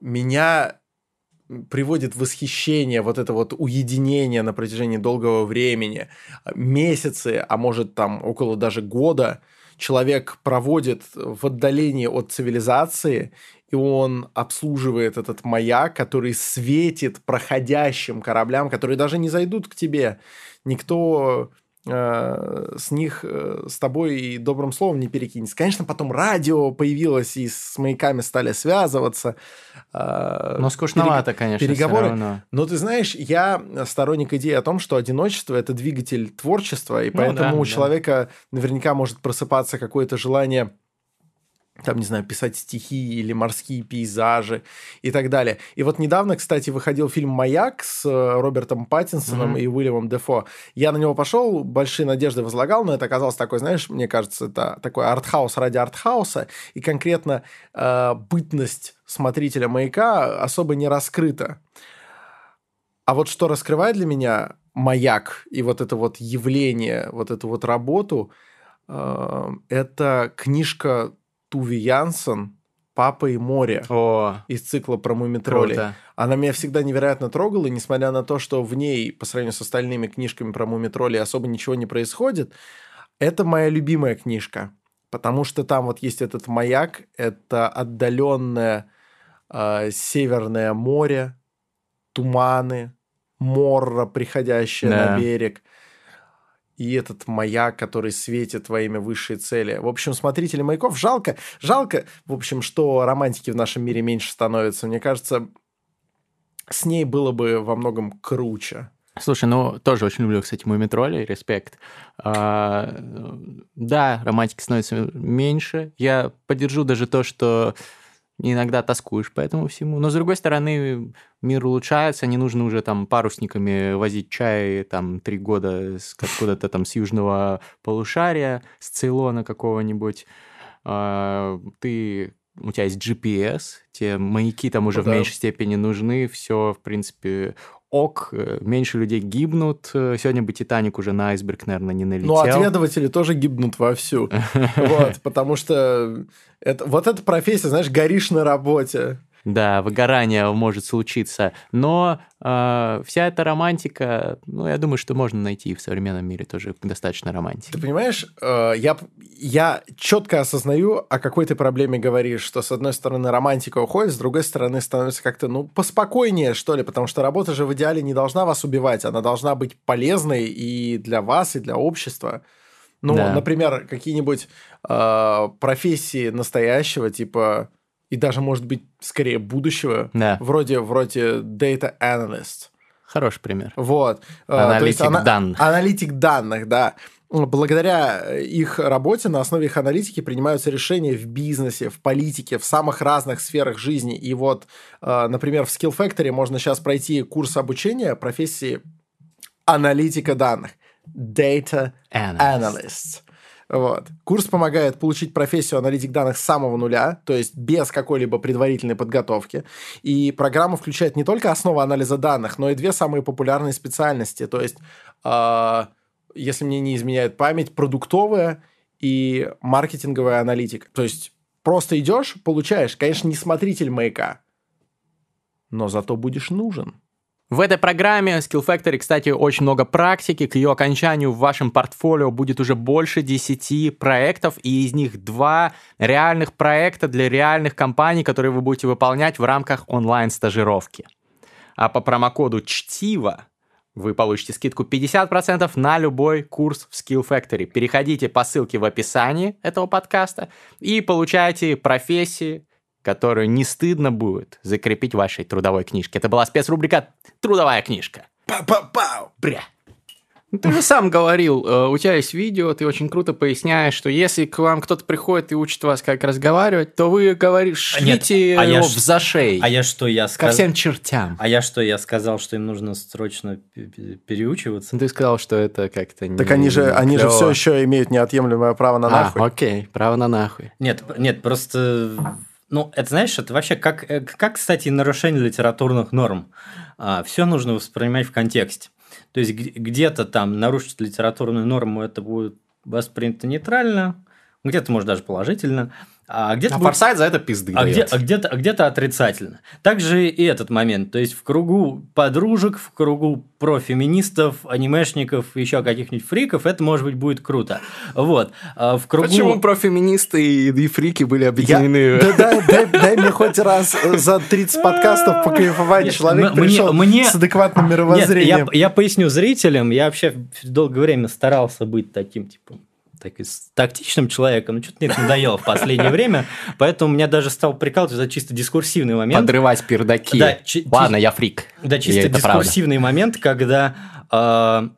меня приводит восхищение вот это вот уединение на протяжении долгого времени, месяцы, а может там около даже года человек проводит в отдалении от цивилизации, и он обслуживает этот маяк, который светит проходящим кораблям, которые даже не зайдут к тебе. Никто э, с них э, с тобой и добрым словом не перекинется. Конечно, потом радио появилось, и с маяками стали связываться. э, Но скучновато, конечно, всё переговоры. Но ты знаешь, я сторонник идеи о том, что одиночество это двигатель творчества, и Ну поэтому да, у да. человека наверняка может просыпаться какое-то желание там, не знаю, писать стихи или морские пейзажи и так далее. И вот недавно, кстати, выходил фильм «Маяк» с э, Робертом Паттинсоном Мгм. и Уильямом Дефо. Я на него пошел, большие надежды возлагал, но это оказалось такой, знаешь, мне кажется, это такой артхаус ради артхауса, и конкретно э, бытность смотрителя «Маяка» особо не раскрыта. А вот что раскрывает для меня «Маяк» и вот это вот явление, вот эту вот работу, э, это книжка Туви Янсен «Папа и море» О, из цикла про мумитролей. круто. Она меня всегда невероятно трогала, и несмотря на то, что в ней, по сравнению с остальными книжками про мумитроли, особо ничего не происходит, это моя любимая книжка. Потому что там вот есть этот маяк, это отдаленное э, северное море, туманы, морра, приходящая Да. на берег, и этот маяк, который светит во имя высшей цели. В общем, смотрители маяков, жалко, жалко, в общем, что романтики в нашем мире меньше становится. Мне кажется, с ней было бы во многом круче. Слушай, ну, тоже очень люблю, кстати, Мумитроли, респект. А, да, романтики становится меньше. Я поддержу даже то, что иногда тоскуешь по этому всему. Но, с другой стороны, мир улучшается, не нужно уже там парусниками возить чай там три года с- откуда-то там с южного полушария, с Цейлона какого-нибудь. А, Ты у тебя есть GPS, те маяки там уже Ну в да. меньшей степени нужны, все, в принципе, ок, э, меньше людей гибнут. Э, Сегодня бы Титаник уже на айсберг, наверное, не налетел. Ну, отведыватели тоже гибнут вовсю. Вот, потому что это, вот эта профессия, знаешь, горишь на работе. Да, выгорание может случиться. Но э, вся эта романтика, ну, я думаю, что можно найти в современном мире тоже достаточно романтики. Ты понимаешь, э, я, я четко осознаю, о какой ты проблеме говоришь, что с одной стороны романтика уходит, с другой стороны становится как-то, ну, поспокойнее, что ли, потому что работа же в идеале не должна вас убивать, она должна быть полезной и для вас, и для общества. Ну, Да. например, какие-нибудь э, профессии настоящего, типа, и даже, может быть, скорее будущего, Да. вроде, вроде data analyst. Хороший пример. Вот. Есть Аналитик данных. Аналитик данных, да. Благодаря их работе на основе их аналитики принимаются решения в бизнесе, в политике, в самых разных сферах жизни. И вот, э, например, в Skill Factory можно сейчас пройти курс обучения профессии аналитика данных. Data Analyst. Analyst. Вот. Курс помогает получить профессию аналитик данных с самого нуля, то есть без какой-либо предварительной подготовки. И программа включает не только основы анализа данных, но и две самые популярные специальности, то есть, э, если мне не изменяет память, продуктовая и маркетинговая аналитика. То есть просто идешь, получаешь, конечно, не смотритель маяка, но зато будешь нужен. В этой программе Skill Factory, кстати, очень много практики. К ее окончанию в вашем портфолио будет уже больше 10 проектов, и из них два реальных проекта для реальных компаний, которые вы будете выполнять в рамках онлайн-стажировки. А по промокоду «Чтиво» вы получите скидку 50% на любой курс в Skill Factory. Переходите по ссылке в описании этого подкаста и получайте профессии, которую не стыдно будет закрепить в вашей трудовой книжке. Это была спецрубрика «Трудовая книжка». Па-па-пау! Бря. Ну, ты же сам говорил, э, у тебя есть видео, ты очень круто поясняешь, что если к вам кто-то приходит и учит вас, как разговаривать, то вы говоришь, А нет, шлите а я его ш- в зашей, А я что, я ко сказал... всем чертям. А я что, я сказал, что им нужно срочно пе- пе- переучиваться? Ну, Ты сказал, что это как-то не Так они же, они же все еще имеют неотъемлемое право на А, нахуй. окей, право на нахуй. Нет, нет, просто... Ну, это, знаешь, это вообще как, э, как кстати, нарушение литературных норм. все нужно воспринимать в контексте. То есть где-то там нарушить литературную норму это будет воспринято нейтрально, где-то, может, даже положительно, а где-то А будет форсайт за это пизды А, где, а, где-то, а где-то отрицательно. Также и этот момент. То есть в кругу подружек, в кругу профеминистов, анимешников, еще каких-нибудь фриков, это, может быть, будет круто. Вот. А в кругу... Почему профеминисты и, и фрики были Я- объединены? Да дай, мне хоть раз за 30 подкастов покайфовать. Нет, Человек пришел мне- с адекватным Нет, я, мировоззрением. я поясню зрителям, я вообще долгое время старался быть таким, типа, так с- тактичным человеком, но что-то мне это надоело в последнее время, поэтому меня даже стал прикалывать за чисто дискурсивный момент. Подрывать пердаки. Да, Ладно, я фрик. Да, чисто дискурсивный момент, когда э,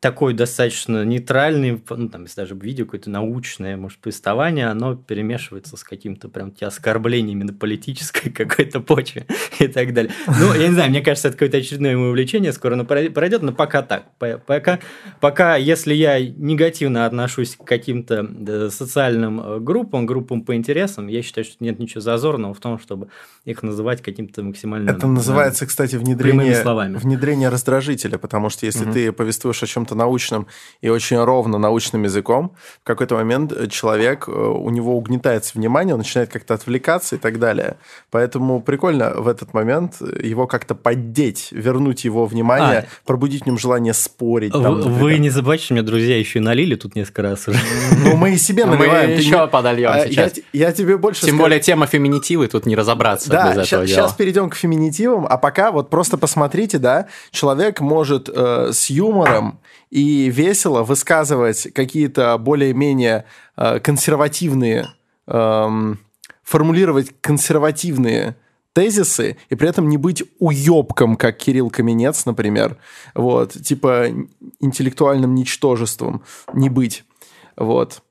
такой достаточно нейтральный, ну, там, если даже видео какое-то научное, может, повествование, оно перемешивается с каким-то прям оскорблениями на политической какой-то почве и так далее. Ну, я не знаю, мне кажется, это какое-то очередное мое увлечение, скоро оно прой- пройдет, но пока так. По- Пока, пока если я негативно отношусь к каким-то да, социальным э, группам, группам по интересам, я считаю, что нет ничего зазорного в том, чтобы их называть каким-то максимально... Это называется, кстати, внедрение, словами. внедрение раздражителя, потому что если Мгм. ты повествуешь о чем-то научном и очень ровно научным языком, в какой-то момент э, человек, э, у него угнетается внимание, он начинает как-то отвлекаться и так далее. Поэтому прикольно в этот момент э, его как-то поддеть, вернуть его внимание, пробудить в нем желание спорить. там, Вы, не забывайте, что меня друзья еще и налили тут несколько раз уже. Ну, мы и себе Мы наливаем. ты еще подольем А, сейчас. я тебе больше Тем более тема феминитивы, тут не разобраться без Да, этого дела. сейчас перейдем к феминитивам, а пока вот просто посмотрите, да, человек может с юмором и весело высказывать какие-то более-менее э, консервативные, эм, формулировать консервативные тезисы и при этом не быть уебком, как Кирилл Каменец, например, вот, типа интеллектуальным ничтожеством не быть, вот.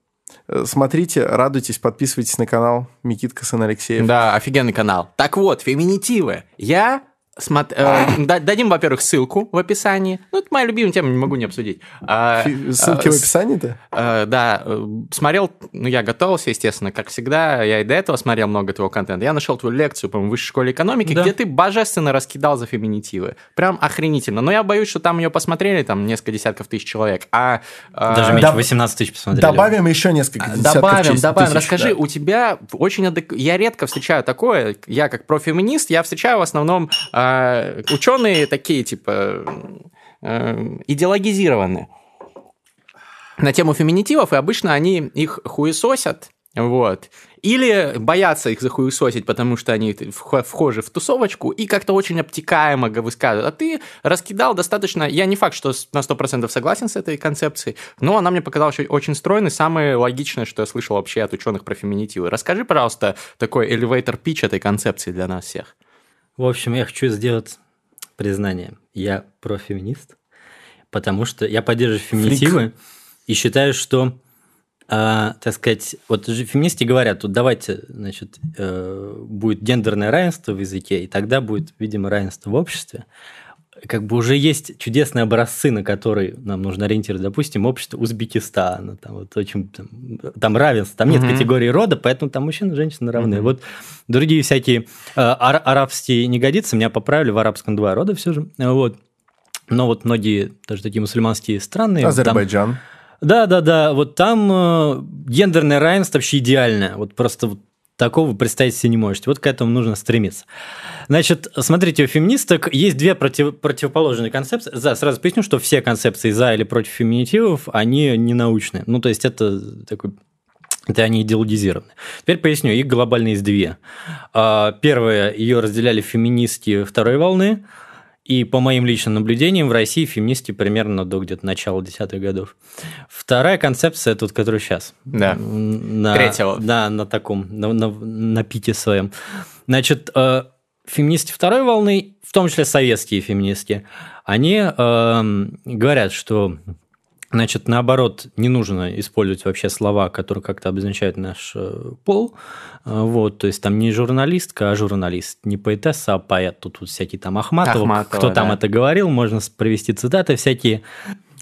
Э, Смотрите, радуйтесь, подписывайтесь на канал Микитка Сын Алексеев. Да, офигенный канал. Так вот, феминитивы. Я смот- э, дадим, во-первых, ссылку в описании. Ну, это моя любимая тема, не могу не обсудить. А, Фи- Ссылки а, в описании-то? Э, да, э, смотрел, ну, я готовился, естественно, как всегда, я и до этого смотрел много твоего контента. Я нашел твою лекцию, по-моему, в высшей школе экономики, Да. где ты божественно раскидал за феминитивы. Прям охренительно. Но я боюсь, что там ее посмотрели, там, несколько десятков тысяч человек. А, э, Даже меньше доб- 18 тысяч посмотрели. Добавим еще несколько десятков Добавим, чис- добавим. тысяч, Расскажи, да. у тебя очень адек- Я редко встречаю такое. Я как профеминист, я встречаю в основном э, ученые такие, типа, э, идеологизированные на тему феминитивов, и обычно они их хуесосят, вот. Или боятся их захуесосить, потому что они вх- вхожи в тусовочку и как-то очень обтекаемо высказывают. А ты раскидал достаточно... Я не факт, что на 100% согласен с этой концепцией, но она мне показалась очень- стройной, самое логичное, что я слышал вообще от ученых про феминитивы. Расскажи, пожалуйста, такой pitch этой концепции для нас всех. В общем, я хочу сделать признание. Я профеминист, потому что я поддерживаю феминитивы и считаю, что, а, так сказать, вот же феминисты говорят, тут давайте, значит, э, будет гендерное равенство в языке, и тогда будет, видимо, равенство в обществе. Как бы уже есть чудесные образцы, на которые нам нужно ориентировать. Допустим, общество Узбекистана, там вот очень там, там равенство, там нет Мгм. категории рода, поэтому там мужчины и женщины равны. Мгм. Вот другие всякие э, ар- арабские не годится, меня поправили в арабском два рода все же, вот. Но вот многие даже такие мусульманские страны, там- Азербайджан. да, да, да. Вот там э, гендерное равенство вообще идеальное. Вот просто вот такого представить себе не можете. Вот к этому нужно стремиться. Значит, смотрите, у феминисток есть две против- противоположные концепции. За, сразу поясню, что все концепции за или против феминитивов, они не научные. Ну, то есть это такой это они идеологизированы. Теперь поясню, их глобально есть две. А, Первое, ее разделяли феминистки второй волны, и по моим личным наблюдениям в России феминистки примерно до где-то начала десятых годов. Вторая концепция, тут, которая сейчас. Да. На, Третьего. Да, на таком, на, на, на пике своем. Значит, э, феминистки второй волны, в том числе советские феминистки, они эм, говорят, что Значит, наоборот, не нужно использовать вообще слова, которые как-то обозначают наш э, пол. Э, Вот, то есть там не журналистка, а журналист, не поэтесса, а поэт. Тут вот всякие там Ахматова, Ахматова, кто там да. это говорил, можно привести цитаты всякие.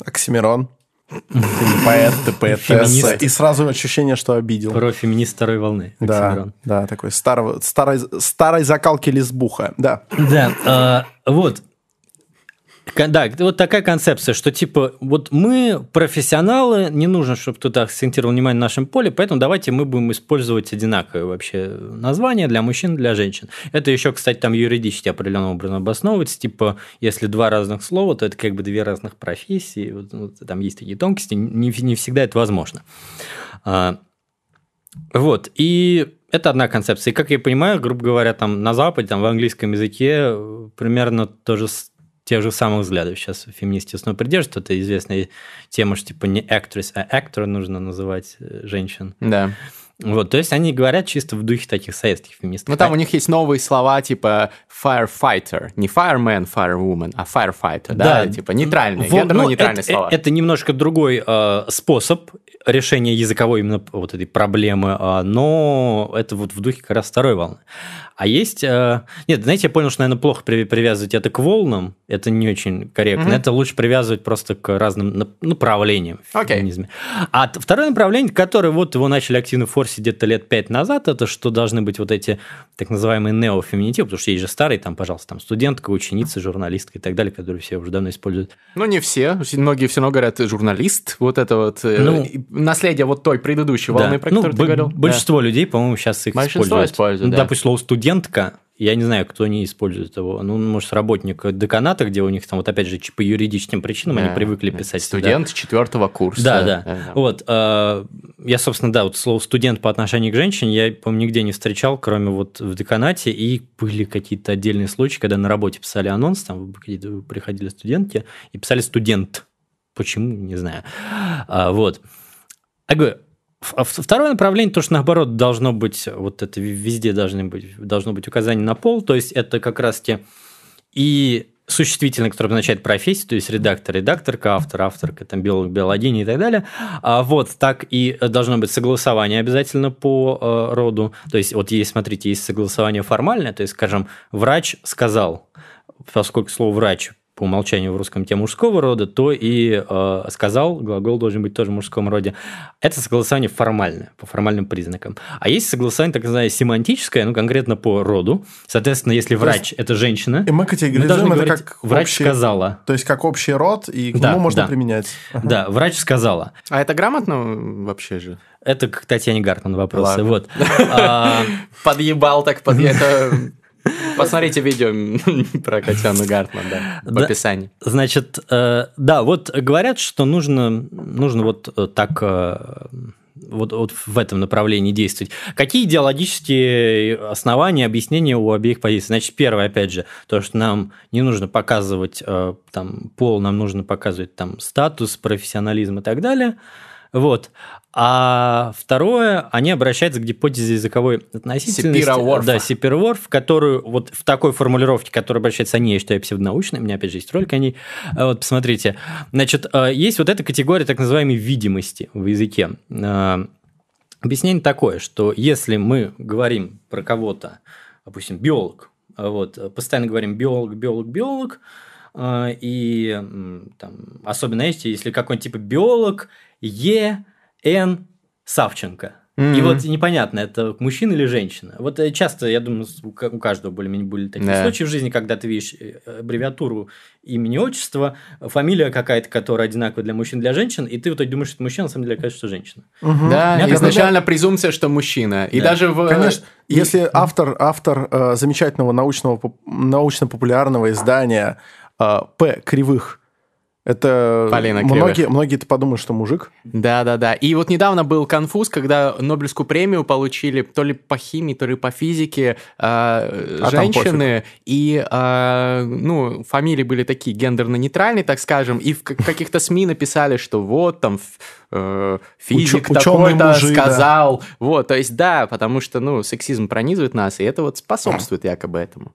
Оксимирон. Ты не поэт, ты поэтесса. Феминист. И сразу ощущение, что обидел. Про феминист второй волны. Да, да, такой старого, старой, старой закалки лесбуха. Да. Да, э, вот. Да, вот такая концепция, что типа вот мы профессионалы, не нужно, чтобы кто-то акцентировал внимание на нашем поле, поэтому давайте мы будем использовать одинаковые вообще названия для мужчин для женщин. Это еще, кстати, там юридически определенным образом обосновывается, типа если два разных слова, то это как бы две разных профессии, вот, вот там есть такие тонкости, не, не всегда это возможно. А, вот, и это одна концепция. И, как я понимаю, грубо говоря, там на Западе, там в английском языке примерно тоже с тех же самых взглядов сейчас феминисты снова придерживаются. Это известная тема, что типа не actress, а actor нужно называть э, женщин. Да. Вот, то есть они говорят чисто в духе таких советских феминистов. Ну, там у них есть новые слова, типа firefighter. Не fireman, firewoman, а firefighter, да? Да. Типа нейтральные, Вот, гендерно ну, нейтральные это, слова. Это немножко другой э, способ решения языковой именно вот этой проблемы, а, но это вот в духе как раз второй волны. А есть... э, нет, знаете, я понял, что, наверное, плохо при- привязывать это к волнам, это не очень корректно. Мгм. Это лучше привязывать просто к разным нап- направлениям в феминизме. А второе направление, которое вот его начали активно форсить где-то лет пять назад, это что должны быть вот эти так называемые неофеминитивы, потому что есть же старые, там, пожалуйста, там студентка, ученица, журналистка и так далее, которые все уже давно используют. Ну, не все. Многие все равно говорят, журналист, вот это вот э, Ну, и наследие вот той предыдущей волны, Да. про Ну, которую ты говорил. Большинство людей, по-моему, сейчас их Большинство используют. используют, Ну, да. Допустим, слово студентка, я не знаю, кто не использует его. Ну, может, работник деканата, где у них там, вот опять же, по юридическим причинам Да. они привыкли писать. Студент четвертого курса. Да, да. Вот, э, я, собственно, да, вот слово студент по отношению к женщине я, по-моему, нигде не встречал, кроме вот в деканате, и были какие-то отдельные случаи, когда на работе писали анонс, там приходили студентки и писали студент. Почему, не знаю. А, вот. Я говорю, а Второе направление, то, что наоборот должно быть, вот это везде должны быть, должно быть указание на пол, то есть это как раз те и существительное, которое обозначает профессию, то есть редактор, редакторка, автор, авторка, там, биолог, биологиня и так далее. А вот так и должно быть согласование обязательно по э, роду. То есть вот есть, смотрите, есть согласование формальное, то есть, скажем, врач сказал, поскольку слово врач по умолчанию в русском те мужского рода, то и э, сказал, глагол должен быть тоже в мужском роде. Это согласование формальное, по формальным признакам. А есть согласование, так называемое, семантическое, ну, конкретно по роду. Соответственно, если врач – это женщина, И мы мы должны категоризуем это говорить, как врач общий- сказала. То есть как общий род, и к Да, нему можно да. применять. Да, врач сказала. А это грамотно вообще же? Это к Татьяне Гартман вопросы. Ладно. Вот. А, Подъебал так, под это... Посмотрите видео про Катяну Гартман, да, в Да. описании. Значит, э, да, вот говорят, что нужно, нужно вот э, так э, вот, вот в этом направлении действовать. Какие идеологические основания, объяснения у обеих позиций? Значит, первое, опять же, то, что нам не нужно показывать э, там, пол, нам нужно показывать там статус, профессионализм и так далее. Вот. А второе, они обращаются к гипотезе языковой относительности. Сапира-Ворфа. Да, Сипер-Ворф, которую вот в такой формулировке, которая обращается о ней, я считаю псевдонаучной, у меня опять же есть ролик о ней. А Вот, посмотрите. Значит, э, есть вот эта категория так называемой видимости в языке. Э, Объяснение такое, что если мы говорим про кого-то, допустим, биолог, вот, постоянно говорим биолог, биолог, биолог, и там, особенно, знаете, если какой-нибудь типа биолог Е. Н. Савченко. И Мгм. вот непонятно, это мужчина или женщина. Вот э, часто, я думаю, у ка- у каждого более-менее были такие Да. случаи в жизни, когда ты видишь э, аббревиатуру имени, отчества, фамилия какая-то, которая одинаковая для мужчин и для женщин, и ты в итоге думаешь, что это мужчина, на самом деле оказывается, что женщина. Мгм. Да, изначально презумпция, что мужчина. И Да. даже в... Конечно, и- если автор, автор э, замечательного научного, поп- научно-популярного издания э, П. Кривых, это Полина многие, Кривых. многие-то подумают, что мужик. Да, да, да. И вот недавно был конфуз, когда Нобелевскую премию получили то ли по химии, то ли по физике э, А женщины. И, э, ну, фамилии были такие гендерно-нейтральные, так скажем. И в каких-то СМИ написали, что вот там э, физик учёные такой-то мужи, да. сказал. Вот, то есть да, потому что, ну, сексизм пронизывает нас, и это вот способствует якобы этому.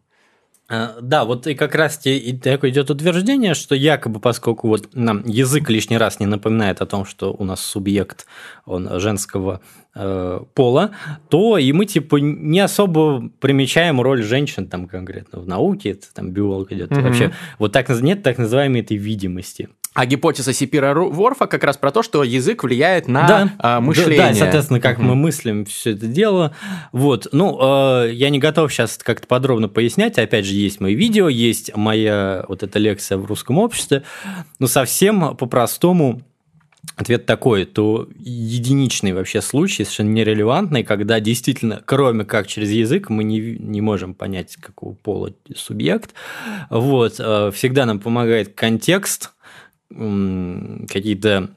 А, Да, вот и как раз и такое идет утверждение, что якобы, поскольку вот нам язык лишний раз не напоминает о том, что у нас субъект, он женского э, пола, то и мы типа не особо примечаем роль женщин там конкретно в науке, это там биолог идет. Мгм. Вообще вот так нет так называемой этой видимости. А гипотеза Сипира Ворфа как раз про то, что язык влияет на да, а, мышление. Да, и, соответственно, как Мгм. мы мыслим все это дело. Вот. Ну, э, я не готов сейчас как-то подробно пояснять. Опять же, есть мои видео, есть моя вот эта лекция в русском обществе. Но совсем по-простому ответ такой, то единичный вообще случай, совершенно нерелевантный, когда действительно, кроме как через язык, мы не, не можем понять, какого пола субъект. Вот. э, Всегда нам помогает контекст, какие-то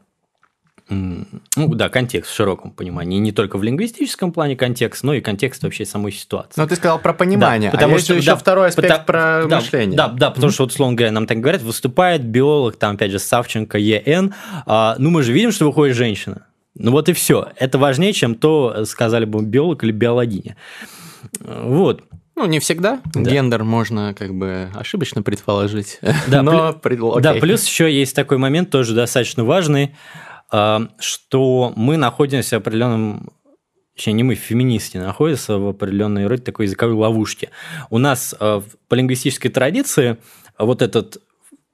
ну да, контекст в широком понимании. Не только в лингвистическом плане контекст, но и контекст вообще самой ситуации. Но ты сказал про понимание, Да, потому а что- еще да, второй аспект пота- про да, мышление. Да, да, потому что, вот, условно говоря, нам так говорят, выступает биолог, там, опять же, Савченко, ЕН, а, ну, мы же видим, что выходит женщина. Ну, вот и все. Это важнее, чем то, сказали бы биолог или биологиня. Вот. Ну, не всегда. Да. Гендер можно как бы ошибочно предположить. Да, но пред- Да, плюс еще есть такой момент, тоже достаточно важный, а, что мы находимся в определенном Точнее, не мы, феминисты, находятся в определенной роде такой языковой ловушки. У нас в- по лингвистической традиции вот этот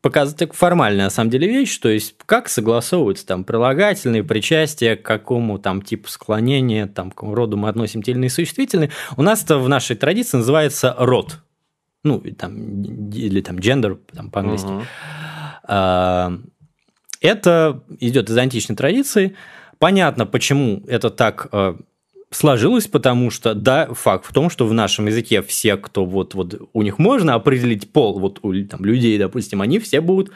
показывает так формальная на самом деле вещь, то есть как согласовываются там прилагательные, причастия, к какому там типу склонения, там к какому роду мы относим те или иные существительные. У нас это в нашей традиции называется род. Ну, и там, или там gender, там по-английски. Мгм. А, Это идет из античной традиции. Понятно, почему это так э, сложилось, потому что, да, факт в том, что в нашем языке все, кто вот, вот у них можно определить пол, вот у там, людей, допустим, они все будут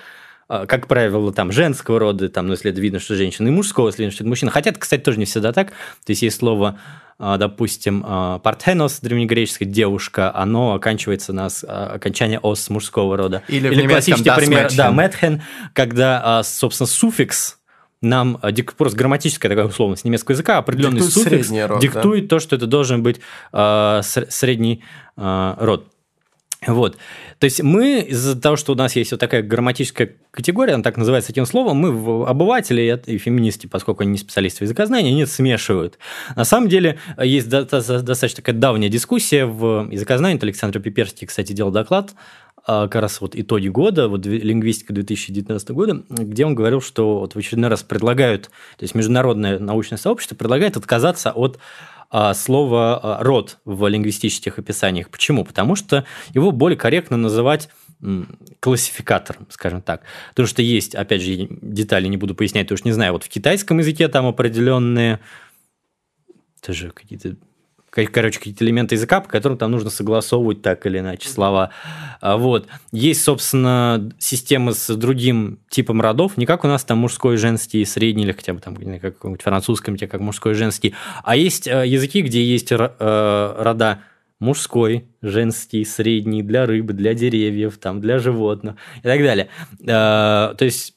э, как правило, там женского рода, там, ну, если это видно, что женщина, и мужского, если видно, что это мужчина. Хотя это, кстати, тоже не всегда так. То есть есть слово, э, допустим, партенос, древнегреческое девушка, оно оканчивается на э, окончание ос мужского рода. Или немецком классический пример, да, Мэтхен, когда, а, собственно, суффикс нам дик- просто грамматическая такая условность немецкого языка, определенный Диктует суффикс род, диктует то, что это должен быть ср- средний а, род. Вот. То есть мы из-за того, что у нас есть вот такая грамматическая категория, она так называется этим словом, мы обыватели и это- феминисты, поскольку они не специалисты в языкознании, они это смешивают. На самом деле есть до- до- достаточно такая давняя дискуссия в языкознании. Вот Александр Пиперский, кстати, делал доклад как раз вот итоги года, вот лингвистика 2019 года, где он говорил, что вот в очередной раз предлагают, то есть международное научное сообщество предлагает отказаться от а, слова а, род в лингвистических описаниях. Почему? Потому что его более корректно называть м, классификатором, скажем так. Потому что есть, опять же, детали не буду пояснять, потому что не знаю, вот в китайском языке там определенные тоже какие-то короче, какие-то элементы языка, по которым там нужно согласовывать так или иначе слова. А, Вот. Есть, собственно, система с другим типом родов, не как у нас там мужской, женский, средний, или хотя бы там в каком-нибудь французском, где как мужской, женский, а есть э, языки, где есть э, рода мужской, женский, средний, для рыбы, для деревьев, там, для животных и так далее. Э, То есть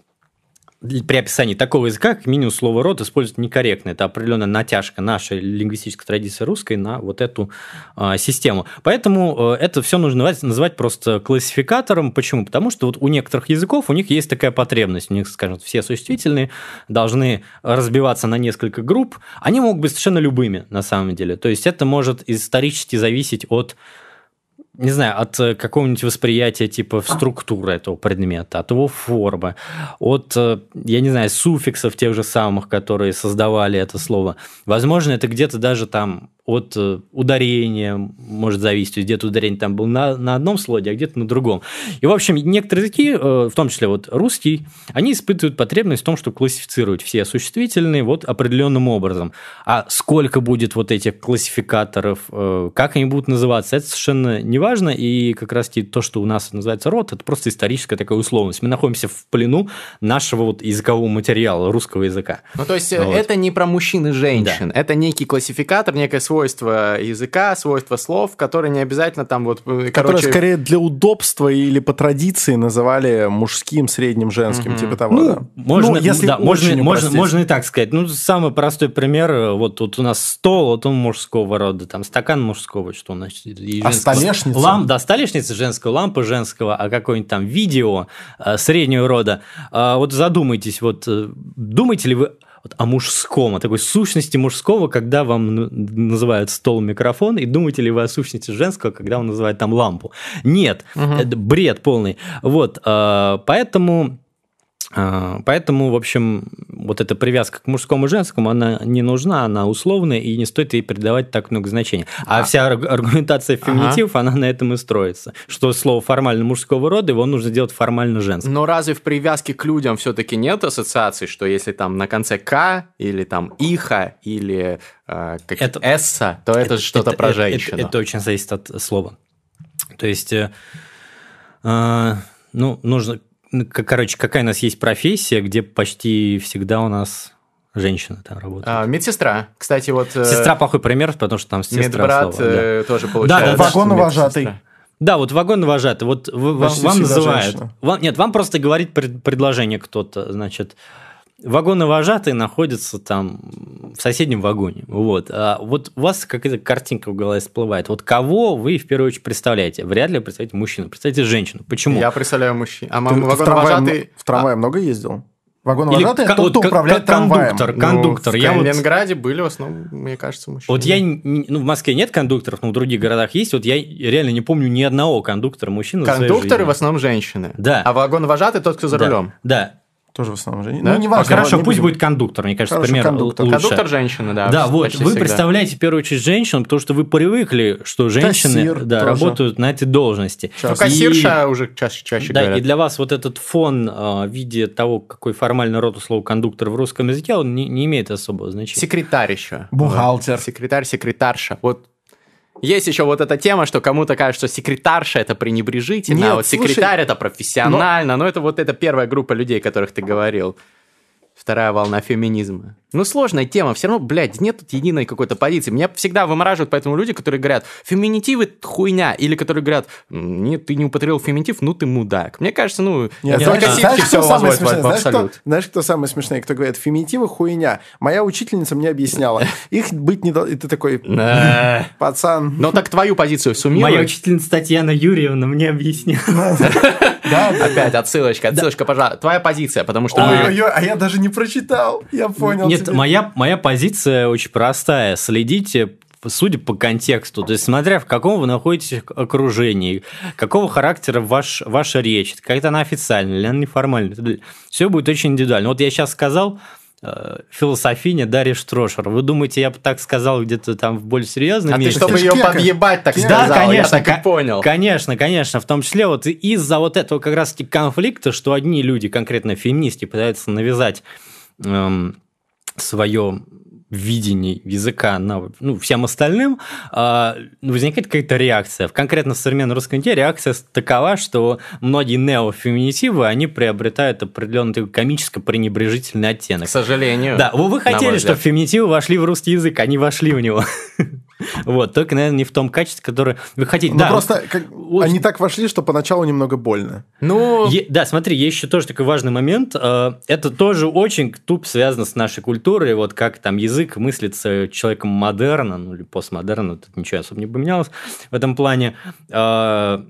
при описании такого языка, как минимум слово род использовать некорректно. Это определенная натяжка нашей лингвистической традиции русской на вот эту а, систему. Поэтому э, это все нужно называть, называть просто классификатором. Почему? Потому что вот у некоторых языков у них есть такая потребность. У них, скажем, все существительные должны разбиваться на несколько групп. Они могут быть совершенно любыми на самом деле. То есть это может исторически зависеть от не знаю, от э, какого-нибудь восприятия типа структуры этого предмета, от его формы, от, э, я не знаю, суффиксов тех же самых, которые создавали это слово. Возможно, это где-то даже там от э, ударения может зависеть. Где-то ударение там было на, на одном слоге, а где-то на другом. И, в общем, некоторые языки, в том числе вот русский, они испытывают потребность в том, чтобы классифицировать все существительные вот определенным образом. А сколько будет вот этих классификаторов, как они будут называться, это совершенно не важно. И как раз то, что у нас называется род, это просто историческая такая условность. Мы находимся в плену нашего вот языкового материала, русского языка. Ну, то есть вот. это не про мужчин и женщин, да. это некий классификатор, некое свойство языка, свойства слов, которые не обязательно там вот... Э, которые короче... скорее для удобства или по традиции называли мужским, средним, женским, угу. типа того, ну, да? Можно, ну, если да, можно, можно, можно и так сказать. Ну, самый простой пример, э, вот тут у нас стол, вот он мужского рода, там стакан мужского, что значит? И а столешница? Лам, да, столешница женского, лампа женского, а какое-нибудь там видео э, среднего рода. Э, вот задумайтесь, вот э, думаете ли вы вот о мужском, о такой сущности мужского, когда вам называют стол микрофон, и думаете ли вы о сущности женского, когда вам называют там лампу? Нет, угу. это бред полный. Вот, а, поэтому а, Поэтому, в общем, вот эта привязка к мужскому и женскому, она не нужна, она условная, и не стоит ей придавать так много значения. А, а вся аргументация феминитивов, ага. она на этом и строится. Что слово формально мужского рода, его нужно делать формально женским. Но разве в привязке к людям все-таки нет ассоциации, что если там на конце «к» или там «иха» или э, как это, «эсса», то это, это что-то про женщину? Это, это очень зависит от слова. То есть... Э, э, ну, нужно ну, короче, какая у нас есть профессия, где почти всегда у нас женщина там работает. А, медсестра. Кстати, вот... Э, сестра плохой пример, потому что там сестра Медбрат слово, да. Э, тоже получается. Да, да, вагон-вожатый. Да, вот вагон-вожатый. Вот вам, вам называют... Вам, нет, вам просто говорит пред, предложение кто-то, значит... Вагоны-вожатые находятся там в соседнем вагоне. Вот. А вот у вас какая-то картинка в голове всплывает. Вот кого вы в первую очередь представляете? Вряд ли представляете мужчину, представляете женщину. Почему? Я представляю мужчину. А вагон-вожатый... В трамвае а... много ездил? Это тот, кто управляет трамваем. Кондуктор, кондуктор. Ну, в я Калининграде вот... были в основном, мне кажется, мужчины. Вот я, ну, в Москве нет кондукторов, но в других городах есть. Вот я реально не помню ни одного кондуктора мужчины. Кондукторы в основном женщины. Да. А вагон-вожатый тот, кто за да. рулем. Да. Тоже в основном женщина. Да? Ну, не важно. А хорошо, пусть будет кондуктор, мне кажется, Хорошо, пример кондуктор. лучше. Кондуктор женщина, да. Да, вот, вы всегда. представляете в первую очередь женщину, потому что вы привыкли, что женщины Кассир да, работают на этой должности. Ну, кассирша и, уже чаще, чаще Да, говорят. и для вас вот этот фон а, в виде того, какой формальный род у слова кондуктор в русском языке, он не, не имеет особого значения. Секретарь еще. Бухгалтер. Секретарь, секретарша. Вот есть еще вот эта тема, что кому-то кажется, что секретарша это пренебрежительно, Нет, а вот слушай, секретарь это профессионально. Но... но это вот эта первая группа людей, о которых ты говорил вторая волна феминизма. Ну, сложная тема, все равно, блядь, нет тут единой какой-то позиции. Меня всегда вымораживают поэтому люди, которые говорят, феминитивы хуйня, или которые говорят, нет, ты не употребил феминитив, ну ты мудак. Мне кажется, ну, нет, только знаешь, знаешь, все самое смешное? Знаешь кто, знаешь, кто самый смешной, кто говорит, феминитивы хуйня. Моя учительница мне объясняла, их быть не должно. И ты такой, пацан. Ну, так твою позицию суммируй. Моя учительница Татьяна Юрьевна мне объяснила. Да, Опять отсылочка, отсылочка, пожалуйста. Твоя позиция, потому что мы... А я даже не прочитал, я понял. Нет, моя, моя позиция очень простая. Следите судя по контексту, то есть смотря в каком вы находитесь окружении, какого характера ваш, ваша речь, какая-то она официальная или она неформальная, все будет очень индивидуально. Вот я сейчас сказал, Э, философиня Дарья Штрошер. Вы думаете, я бы так сказал где-то там в более серьезном а месте? ты, чтобы ее подъебать, так сказал, да, конечно, я так и понял. Конечно, конечно. В том числе вот из-за вот этого как раз-таки конфликта, что одни люди, конкретно феминистки, пытаются навязать эм, свое видении языка на ну, всем остальным, э, возникает какая-то реакция. В конкретно в современном русском языке реакция такова, что многие неофеминитивы, они приобретают определенный такой комическо-пренебрежительный оттенок. К сожалению. Да, вы, вы хотели, чтобы феминитивы вошли в русский язык, они вошли в него. Вот, только, наверное, не в том качестве, которое вы хотите. Ну, да, просто как, вот, они так вошли, что поначалу немного больно. Ну... Е, да, смотри, есть еще тоже такой важный момент. Э, это тоже очень туп связано с нашей культурой, вот как там язык мыслится человеком модерна, ну или постмодерна, тут ничего особо не поменялось в этом плане. Э,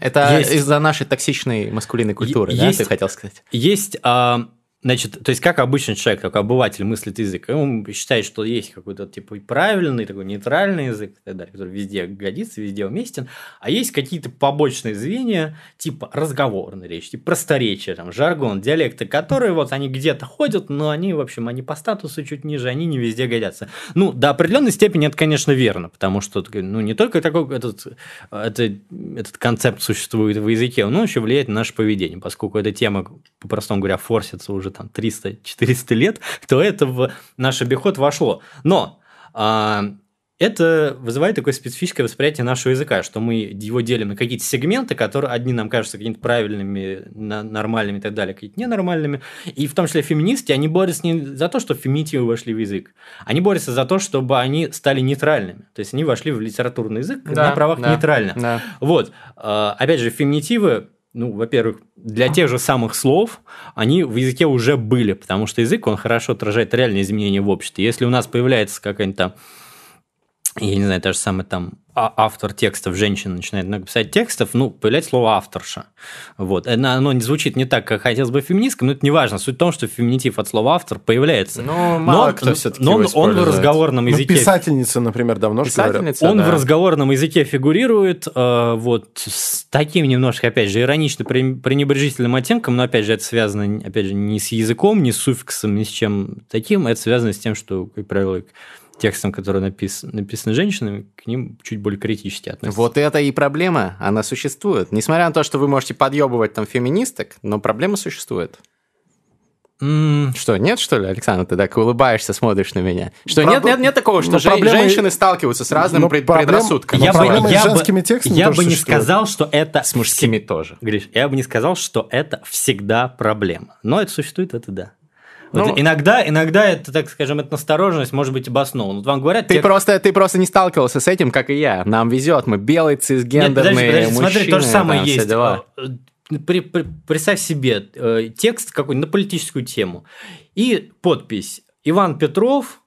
это есть... из-за нашей токсичной маскулинной культуры, есть... да, ты хотел сказать? Есть а, Значит, то есть как обычный человек, как обыватель мыслит язык, он считает, что есть какой-то типа правильный, такой нейтральный язык который везде годится, везде уместен, а есть какие-то побочные звенья, типа разговорная речь, типа просторечие, там, жаргон, диалекты, которые вот они где-то ходят, но они, в общем, они по статусу чуть ниже, они не везде годятся. Ну, до определенной степени это, конечно, верно, потому что ну, не только такой этот, это, этот концепт существует в языке, он еще влияет на наше поведение, поскольку эта тема, по-простому говоря, форсится уже там 300-400 лет, то это в наш обиход вошло. Но а, это вызывает такое специфическое восприятие нашего языка, что мы его делим на какие-то сегменты, которые одни нам кажутся какими-то правильными, нормальными и так далее, какие-то ненормальными. И в том числе феминистки, они борются не за то, чтобы феминитивы вошли в язык, они борются за то, чтобы они стали нейтральными. То есть они вошли в литературный язык да, на правах да, нейтрально. Да. Вот. А, опять же, феминитивы ну, во-первых, для тех же самых слов они в языке уже были, потому что язык, он хорошо отражает реальные изменения в обществе. Если у нас появляется какая-нибудь там я не знаю, та же самая там а, автор текстов, женщина начинает много писать текстов, ну, появляется слово авторша. Вот. Оно не звучит не так, как хотелось бы феминистком, но это не важно. Суть в том, что феминитив от слова автор появляется. Ну, мало но, кто все-таки Но он, он в разговорном ну, языке... Ну, писательница, например, давно Писательница, Он да. в разговорном языке фигурирует э, вот с таким немножко, опять же, иронично пренебрежительным оттенком, но, опять же, это связано, опять же, не с языком, не с суффиксом, ни с чем таким, это связано с тем, что, как правило, текстам, которые напис... написаны женщинами, к ним чуть более критически относятся. Вот это и проблема, она существует. Несмотря на то, что вы можете подъебывать там феминисток, но проблема существует. Mm. Что, нет, что ли, Александр, ты так улыбаешься, смотришь на меня? Что, Проб... нет, нет, нет такого, что же... проблемы... женщины сталкиваются с разными ну, пред... проблем... предрассудками? Я, бы, я, женскими текстами я бы не существует. сказал, что это... С мужскими тоже. Гриш, я бы не сказал, что это всегда проблема. Но это существует, это да. Вот ну, иногда, иногда это, так скажем, эта настороженность может быть обоснована. Вот вам говорят... Ты, те... просто, ты просто не сталкивался с этим, как и я. Нам везет, мы белые, цисгендерные Нет, подожди, подожди, мужчины. Смотри, то же самое там, есть. Дела. Э, при, при, представь себе э, текст какой-нибудь на политическую тему и подпись «Иван Петров,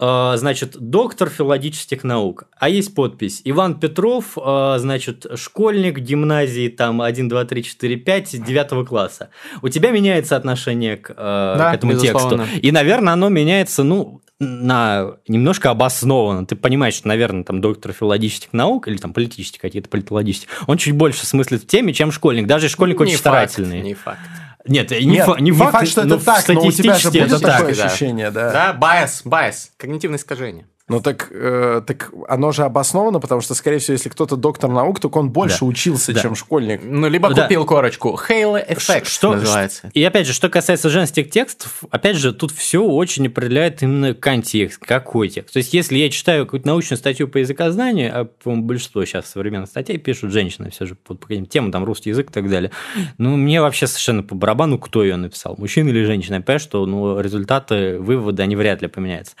значит, доктор филологических наук. А есть подпись. Иван Петров, а, значит, школьник гимназии там 1, 2, 3, 4, 5, 9 класса. У тебя меняется отношение к, а, да, к этому безусловно. тексту. И, наверное, оно меняется, ну, на немножко обоснованно. Ты понимаешь, что, наверное, там доктор филологических наук или там политические какие-то политологические, он чуть больше смыслит в теме, чем школьник. Даже школьник не очень факт, старательный. Не факт. Нет, не, Нет, фа- не, факт, факт, что это так, но у тебя же будет это такое так, ощущение, да. Да, bias, bias, когнитивное искажение. Ну так, э, так оно же обосновано, потому что, скорее всего, если кто-то доктор наук, то он больше да. учился, да. чем школьник. Ну, либо да. купил корочку. Хейла эффект что, называется. И опять же, что касается женских текстов, опять же, тут все очень определяет именно контекст, какой текст. То есть, если я читаю какую-то научную статью по языкознанию, а по большинство сейчас современных статей пишут женщины, все же по каким-то темам, там, русский язык и так далее, ну, мне вообще совершенно по барабану, кто ее написал, мужчина или женщина. Я понимаю, что ну, результаты, выводы, они вряд ли поменяются.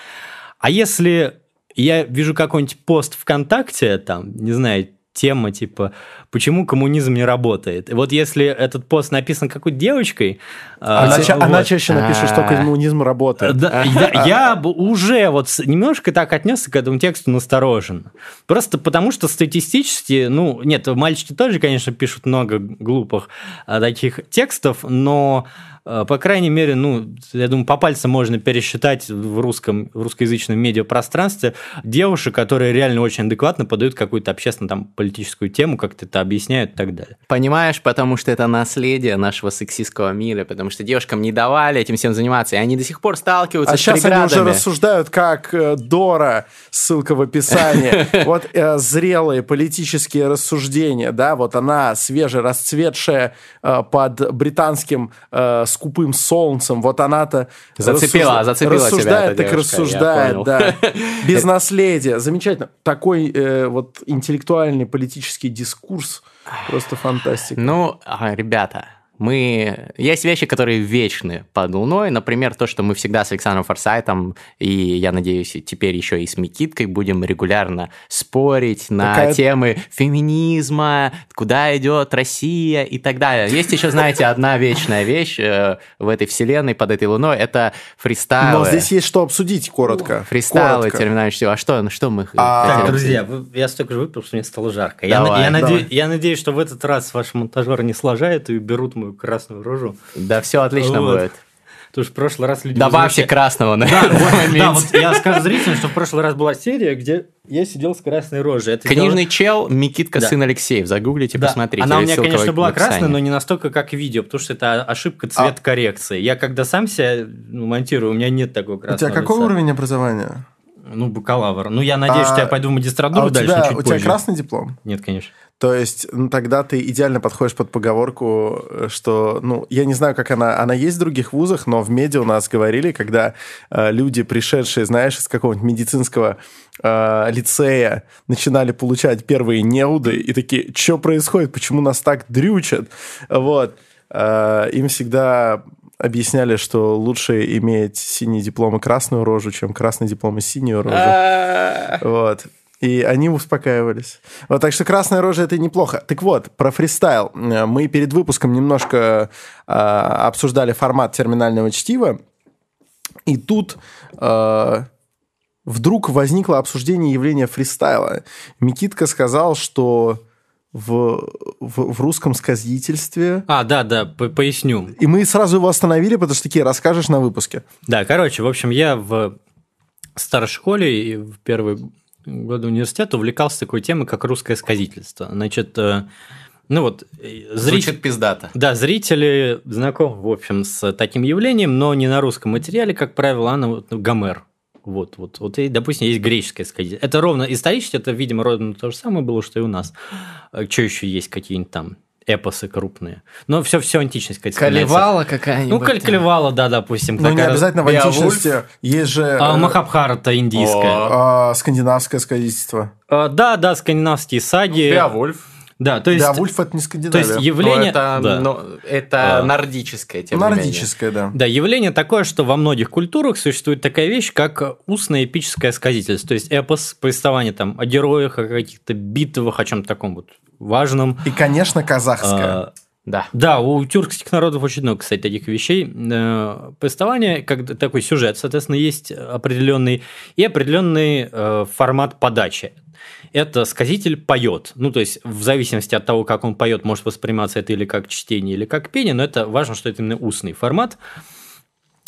А если я вижу какой-нибудь пост ВКонтакте, там, не знаю, тема типа «Почему коммунизм не работает?». И вот если этот пост написан какой-то девочкой... Она, а, ча- вот, она чаще напишет, что коммунизм работает. Да, я, я бы уже вот немножко так отнесся к этому тексту настороженно. Просто потому что статистически, ну, нет, мальчики тоже, конечно, пишут много глупых а, таких текстов, но Э, по крайней мере, ну, я думаю, по пальцам можно пересчитать в русском, в русскоязычном медиапространстве девушек, которые реально очень адекватно подают какую-то общественно там политическую тему, как-то это объясняют и так далее. Понимаешь, потому что это наследие нашего сексистского мира, потому что девушкам не давали этим всем заниматься, и они до сих пор сталкиваются а с сейчас преградами. они уже рассуждают, как э, Дора, ссылка в описании, вот э, зрелые политические рассуждения, да, вот она свежерасцветшая под британским скупым солнцем, вот она-то зацепила, рассуж... зацепила рассуждает, тебя так девушка, рассуждает, да, без наследия, замечательно. Такой э, вот интеллектуальный политический дискурс, просто фантастика. Ну, ребята, мы... Есть вещи, которые вечны под Луной. Например, то, что мы всегда с Александром Форсайтом, и, я надеюсь, теперь еще и с Микиткой будем регулярно спорить на Какая... темы феминизма, куда идет Россия и так далее. Есть еще, знаете, одна вечная вещь э, в этой вселенной под этой Луной, это фристайлы. Но здесь есть что обсудить коротко. Фристайлы, коротко. терминальное А что, ну, что мы а... Так, друзья, я столько же выпил, что мне стало жарко. Давай, я, я, давай. Наде... я надеюсь, что в этот раз ваши монтажеры не сложают и берут мою красную рожу. Да, все отлично вот. будет. Потому что в прошлый раз люди... Добавьте красного на Да, вот, да, вот я скажу зрителям, что в прошлый раз была серия, где я сидел с красной рожей. Это Книжный чел Микитка Да. сын Алексеев. Загуглите, Да. посмотрите. Она у меня, конечно, была красная, но не настолько, как видео, потому что это ошибка цвет коррекции. Я когда сам себя ну, монтирую, у меня нет такого У красного тебя какой лица. уровень образования? Ну, бакалавр. Ну, я надеюсь, А- что я пойду в А магистратуру у дальше, тебя, чуть у тебя позже. красный диплом? Нет, конечно. То есть, ну, тогда ты идеально подходишь под поговорку, э, что, ну, я не знаю, как она, она есть в других вузах, но в медиа у нас говорили, когда э, люди, пришедшие, знаешь, из какого-нибудь медицинского э, лицея, начинали получать первые неуды и такие, что происходит, почему нас так дрючат, вот, Э, им всегда объясняли, что лучше иметь синий диплом и красную рожу, чем красный диплом и синюю рожу. А, Вот. И они успокаивались. Вот, так что красная рожа это неплохо. Так вот, про фристайл. Мы перед выпуском немножко э, обсуждали формат терминального чтива. И тут э, вдруг возникло обсуждение явления фристайла. Микитка сказал, что в, в, в русском сказительстве... А, да, да, по- поясню. И мы сразу его остановили, потому что такие расскажешь на выпуске. Да, короче, в общем, я в старшей школе и в первые годы университета увлекался такой темой, как русское сказительство. Значит, э, ну вот, э, зритель... Звучит пиздато. Да, зрители знакомы, в общем, с таким явлением, но не на русском материале, как правило, а на вот, Гомер. Вот, вот, вот, и, допустим, есть греческое сказительство. Это ровно исторически, это, видимо, ровно то же самое было, что и у нас. Что еще есть какие-нибудь там эпосы крупные? Но все, все античность, сказать, Калевала какая-нибудь. Ну, Калькалевала, да, допустим. Ну, не обязательно в античности. Есть же А, э, Махабхарата индийская. О. э, скандинавское сказительство. А, да, да, скандинавские саги. Беовульф. Да, то есть, Беовульф это не то Скандинавия. есть Ну, явление... это, да. ну, это А. нордическое, тем не менее. Нордическое, да. Да, явление такое, что во многих культурах существует такая вещь, как устное эпическое сказительство. То есть эпос, повествование там о героях, о каких-то битвах, о чем-то таком вот важном. И, конечно, казахское. А, Да. Да, у тюркских народов очень много, кстати, таких вещей. Э, Повествование, как такой сюжет, соответственно, есть определенный и определенный э, формат подачи. Это сказитель поет. Ну, то есть, в зависимости от того, как он поет, может восприниматься это или как чтение, или как пение, но это важно, что это именно устный формат.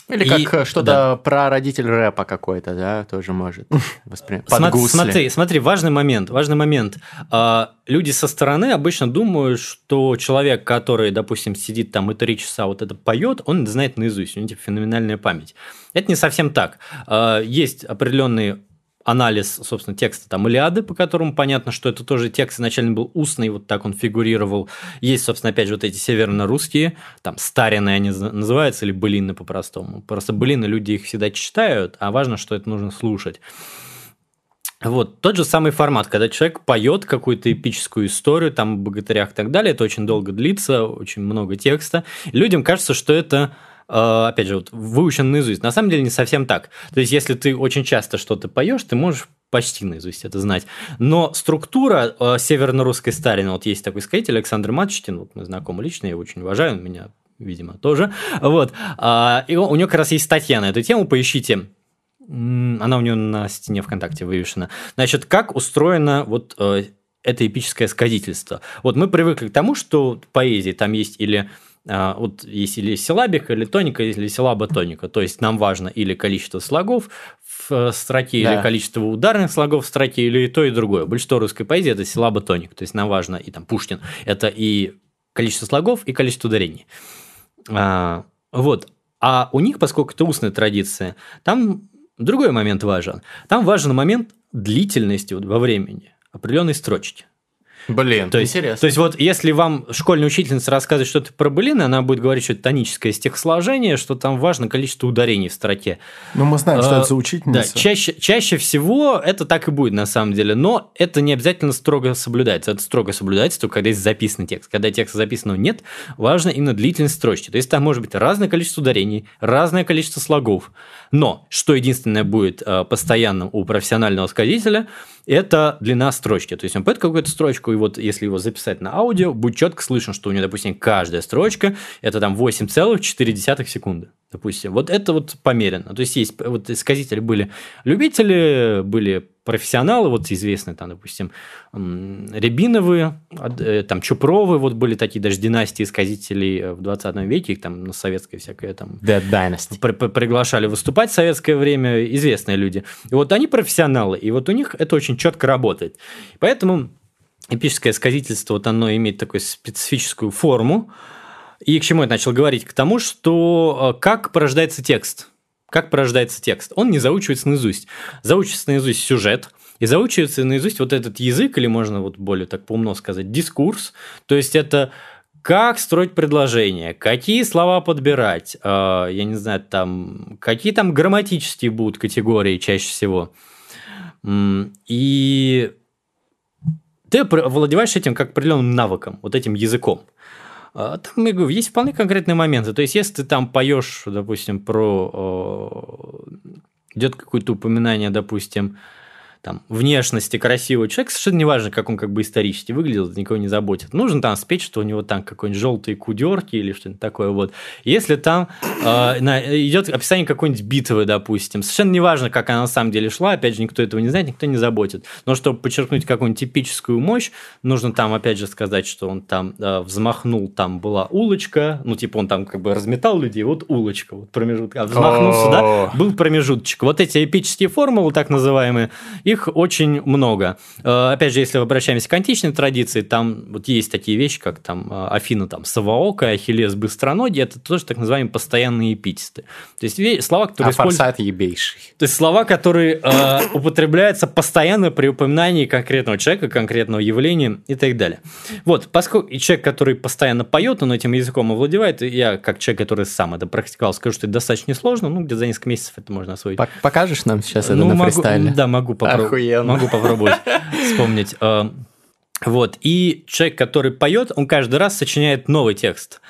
Или И- как э, что-то про родитель рэпа какой-то, да, тоже может воспринимать. Гусли. Смотри, смотри, важный момент, важный момент. А, Люди со стороны обычно думают, что человек, который, допустим, сидит там и три часа вот это поет, он знает наизусть, у него типа феноменальная память. Это не совсем так. А, Есть определенный анализ, собственно, текста там Илиады, по которому понятно, что это тоже текст изначально был устный, вот так он фигурировал. Есть, собственно, опять же, вот эти северно-русские, там, старины они называются, или былины по-простому. Просто былины люди их всегда читают, а важно, что это нужно слушать. Вот, тот же самый формат, когда человек поет какую-то эпическую историю, там, о богатырях и так далее, это очень долго длится, очень много текста. Людям кажется, что это, опять же, вот, выучено наизусть. На самом деле не совсем так. То есть, если ты очень часто что-то поешь, ты можешь почти наизусть это знать. Но структура э, северно-русской старины, вот есть такой сказитель Александр Матчетин, вот мы знакомы лично, я его очень уважаю, он меня, видимо, тоже. Вот. А, И у него как раз есть статья на эту тему, поищите. Она у него на стене ВКонтакте вывешена. Значит, как устроено вот э, это эпическое сказительство? Вот мы привыкли к тому, что в поэзии там есть или вот есть или силабика, или тоника, или силаба тоника. То есть нам важно или количество слогов в э, строке, Да. или количество ударных слогов в строке, или и то, и другое. Большинство русской поэзии это силаба тоник. То есть нам важно, и там Пушкин, это и количество слогов, и количество ударений. А, вот. А у них, поскольку это устная традиция, там другой момент важен. Там важен момент длительности вот во времени определенной строчки. Блин, То есть, интересно. то есть вот если вам школьная учительница рассказывает что-то про былины, она будет говорить, что это тоническое стихосложение, что там важно количество ударений в строке. Ну, мы знаем, что А, это за Да, учительница. чаще, чаще всего это так и будет на самом деле, но это не обязательно строго соблюдается. Это строго соблюдается только когда есть записанный текст. Когда текста записанного нет, важно именно длительность строчки. То есть там может быть разное количество ударений, разное количество слогов. Но что единственное будет э, постоянным у профессионального сказителя, это длина строчки. То есть он поет какую-то строчку, и вот если его записать на аудио, будет четко слышно, что у него, допустим, каждая строчка это там 8,4 секунды. Допустим, вот это вот померено. То есть есть вот сказители были любители, были профессионалы, вот известные там, допустим, Рябиновы, э, там Чупровы, вот были такие даже династии сказителей в 20 веке, их там на советское всякое там... Dead Dynasty. При, при, приглашали выступать в советское время, известные люди. И вот они профессионалы, и вот у них это очень четко работает. Поэтому эпическое сказительство, вот оно имеет такую специфическую форму. И к чему я начал говорить? К тому, что э, как порождается текст. Как порождается текст? Он не заучивается наизусть. Заучивается наизусть сюжет, и заучивается наизусть вот этот язык, или можно вот более так поумно сказать, дискурс. То есть это как строить предложение, какие слова подбирать, э, я не знаю, там, какие там грамматические будут категории чаще всего. И ты владеваешь этим как определенным навыком, вот этим языком. А, там, я говорю, есть вполне конкретные моменты. То есть, если ты там поешь, допустим, про... Идет какое-то упоминание, допустим, там, внешности красивого человека, совершенно не важно, как он как бы исторически выглядел, это никого не заботит. Нужно там спеть, что у него там какой-нибудь желтые кудерки или что-нибудь такое вот. Если там э, идет описание какой-нибудь битвы, допустим, совершенно не важно, как она на самом деле шла, опять же, никто этого не знает, никто не заботит. Но чтобы подчеркнуть какую-нибудь типическую мощь, нужно там, опять же, сказать, что он там э, взмахнул, там была улочка, ну, типа он там как бы разметал людей, вот улочка, вот промежуток, а взмахнулся, да, был промежуточек. Вот эти эпические формулы, так называемые, их очень много. Э, опять же, если обращаемся к античной традиции, там вот есть такие вещи, как там э, Афина там Саваока, Ахиллес быстроногий, это тоже так называемые постоянные эпитеты. То есть слова, которые а используют... ебейший. То есть слова, которые э, употребляются постоянно при упоминании конкретного человека, конкретного явления и так далее. Вот, поскольку человек, который постоянно поет, он этим языком овладевает, я как человек, который сам это практиковал, скажу, что это достаточно несложно, ну, где-то за несколько месяцев это можно освоить. Покажешь нам сейчас это ну, на могу, фристайле? Да, могу попробовать. Охуенно. Могу попробовать вспомнить. Э, вот. И человек, который поет, он каждый раз сочиняет новый текст.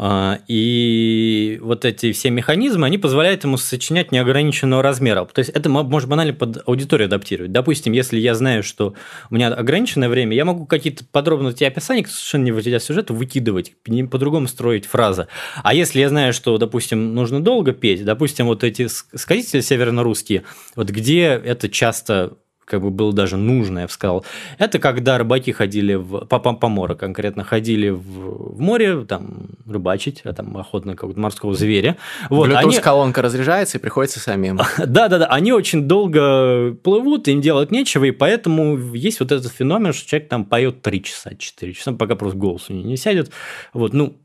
Э, и вот эти все механизмы, они позволяют ему сочинять неограниченного размера. То есть это может банально под аудиторию адаптировать. Допустим, если я знаю, что у меня ограниченное время, я могу какие-то подробности описания, совершенно не выделяя сюжета, выкидывать, по-другому строить фразы. А если я знаю, что, допустим, нужно долго петь, допустим, вот эти сказители северно-русские, вот где это часто как бы было даже нужно, я бы сказал. Это когда рыбаки ходили в по помора конкретно ходили в, в море там рыбачить, а там охотно какого-то морского зверя. Вот, Bluetooth они... колонка разряжается и приходится самим. Да, да, да. Они очень долго плывут, им делать нечего, и поэтому есть вот этот феномен, что человек там поет 3 часа, 4 часа, пока просто голос у него не сядет. Вот, ну,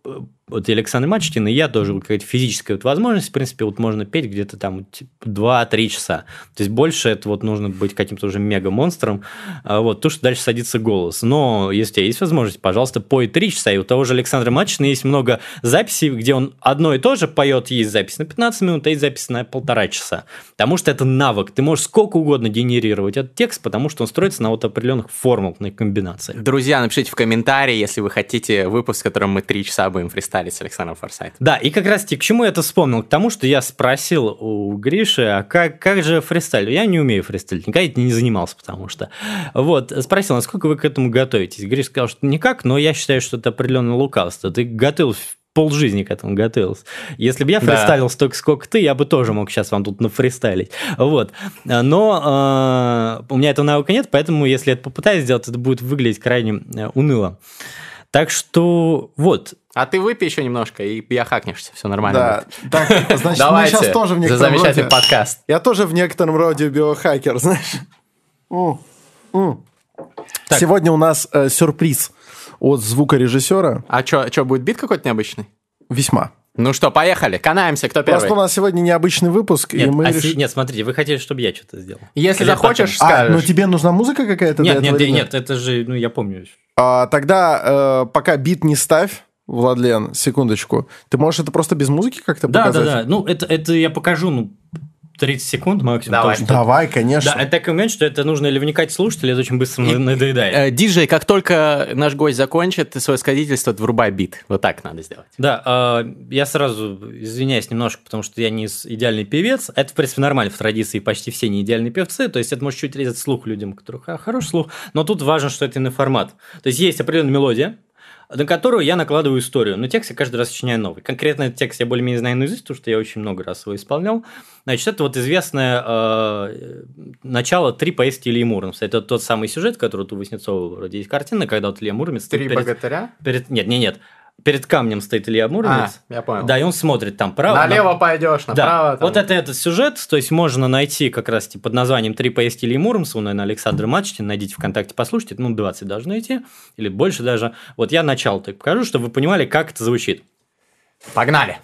вот и Александр Мачкин, и я тоже какая-то физическая вот возможность, в принципе, вот можно петь где-то там 2-3 часа. То есть больше это вот нужно быть каким-то уже мега-монстром, а вот, то, что дальше садится голос. Но если у тебя есть возможность, пожалуйста, пой 3 часа. И у того же Александра Мачкина есть много записей, где он одно и то же поет, есть запись на 15 минут, а есть запись на полтора часа. Потому что это навык. Ты можешь сколько угодно генерировать этот текст, потому что он строится на вот определенных формулных комбинациях. Друзья, напишите в комментарии, если вы хотите выпуск, в котором мы 3 часа будем фристайлить стали с Александром Форсайтом. Да, и как раз-таки к чему я это вспомнил? К тому, что я спросил у Гриши, а как, как же фристайл? Я не умею фристайлить, никогда этим не занимался, потому что... Вот, спросил, насколько вы к этому готовитесь? Гриш сказал, что никак, но я считаю, что это определенное лукавство. Ты готовился полжизни к этому готовился. Если бы я фристайлил да. столько, сколько ты, я бы тоже мог сейчас вам тут нафристайлить. Вот. Но э, у меня этого навыка нет, поэтому если я это попытаюсь сделать, это будет выглядеть крайне э, уныло. Так что вот. А ты выпей еще немножко, и биохакнешься, все нормально. Да, будет. так, значит, мы сейчас тоже в некотором за замечательный роде... подкаст. Я тоже в некотором роде биохакер, знаешь. Так. Сегодня у нас э, сюрприз от звукорежиссера. А что, будет бит какой-то необычный? Весьма. Ну что, поехали, канаемся, кто первый? Просто у нас сегодня необычный выпуск, нет, и мы а реш... Нет, смотрите, вы хотели, чтобы я что-то сделал. Если Или захочешь, потом. скажешь. А, ну тебе нужна музыка какая-то? Нет, нет, нет, нет, это же, ну я помню. А, тогда э, пока бит не ставь, Владлен, секундочку. Ты можешь это просто без музыки как-то да, показать? Да, да, да. Ну, это, это я покажу, ну, 30 секунд максимум. Давай, что... Давай конечно. Да, это такой момент, что это нужно или вникать слушать, или это очень быстро и, надоедает. Э, диджей, как только наш гость закончит свое сказительство, врубай бит. Вот так надо сделать. Да, э, я сразу извиняюсь немножко, потому что я не идеальный певец. Это, в принципе, нормально в традиции, почти все не идеальные певцы, то есть это может чуть резать слух людям, у которых а, хороший слух, но тут важно, что это на формат. То есть есть определенная мелодия, на которую я накладываю историю. Но текст я каждый раз сочиняю новый. Конкретно этот текст я более-менее знаю наизусть, потому что я очень много раз его исполнял. Значит, это вот известное э, начало «Три поездки Ильи Муромца». Это тот самый сюжет, который вот у Васнецова вроде есть картина, когда вот Илья Муромец... Три перед, богатыря? Перед, нет, нет, нет. Перед камнем стоит Илья Муромец. А, я понял. Да, и он смотрит там право. Налево на- пойдешь, Да, направо. там. вот это этот сюжет, то есть можно найти как раз типа, под названием «Три поездки Ильи Муромца», наверное, Александр Мачтин, найдите ВКонтакте, послушайте, ну, 20 должны идти, или больше даже. Вот я начало так покажу, чтобы вы понимали, как это звучит. Погнали.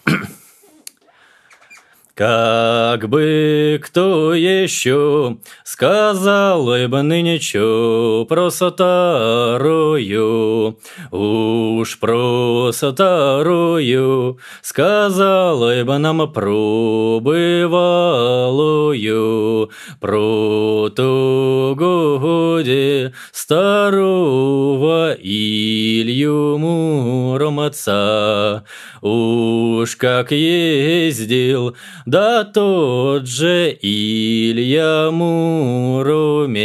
Как бы кто еще сказал бы про старую, уж про старую сказала бы нам про бывалую, про ту годе старого Илью Муромца. Уж как ездил, да тот же Илья Муромец.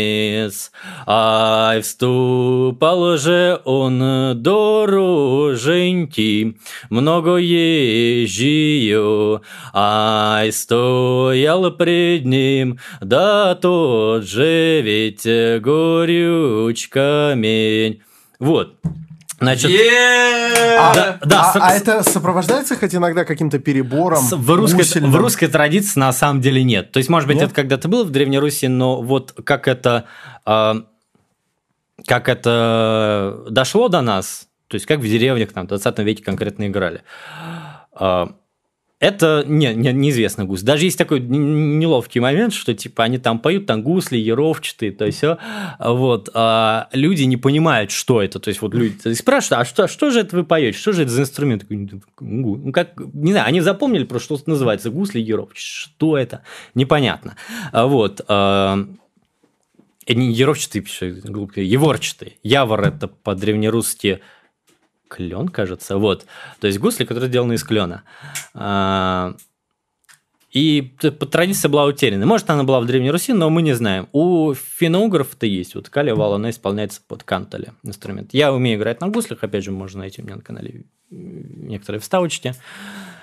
Ай, вступал же он дороженьки, много езжию. Ай, стоял пред ним, да тот же ведь горюч камень. Вот. Значит, А, Да, да, а- с- а это сопровождается хоть иногда каким-то перебором? С- В русской, в русской традиции на самом деле нет. То есть, может быть, Нет? это когда-то было в Древней Руси, но вот как это, а, как это дошло до нас, то есть как в деревнях там, в 20 веке конкретно играли, а, это не, не, неизвестно гусь. Даже есть такой неловкий момент, что типа они там поют, там гусли, еровчатые, то все. Вот. А люди не понимают, что это. То есть вот люди спрашивают, а что, что же это вы поете? Что же это за инструмент? «Гу». Ну, как, не знаю, они запомнили просто, что называется гусли, еровчатые. Что это? Непонятно. А Вот. а, Не еровчатые, пишут, глупые, еворчатые. Явор – это по-древнерусски клен, кажется. Вот. То есть гусли, которые сделаны из клена. А, И традиция была утеряна. Может, она была в Древней Руси, но мы не знаем. У финно-угров-то есть. Вот Каля Вал, она исполняется под кантале инструмент. Я умею играть на гуслях, опять же, можно найти у меня на канале некоторые вставочки.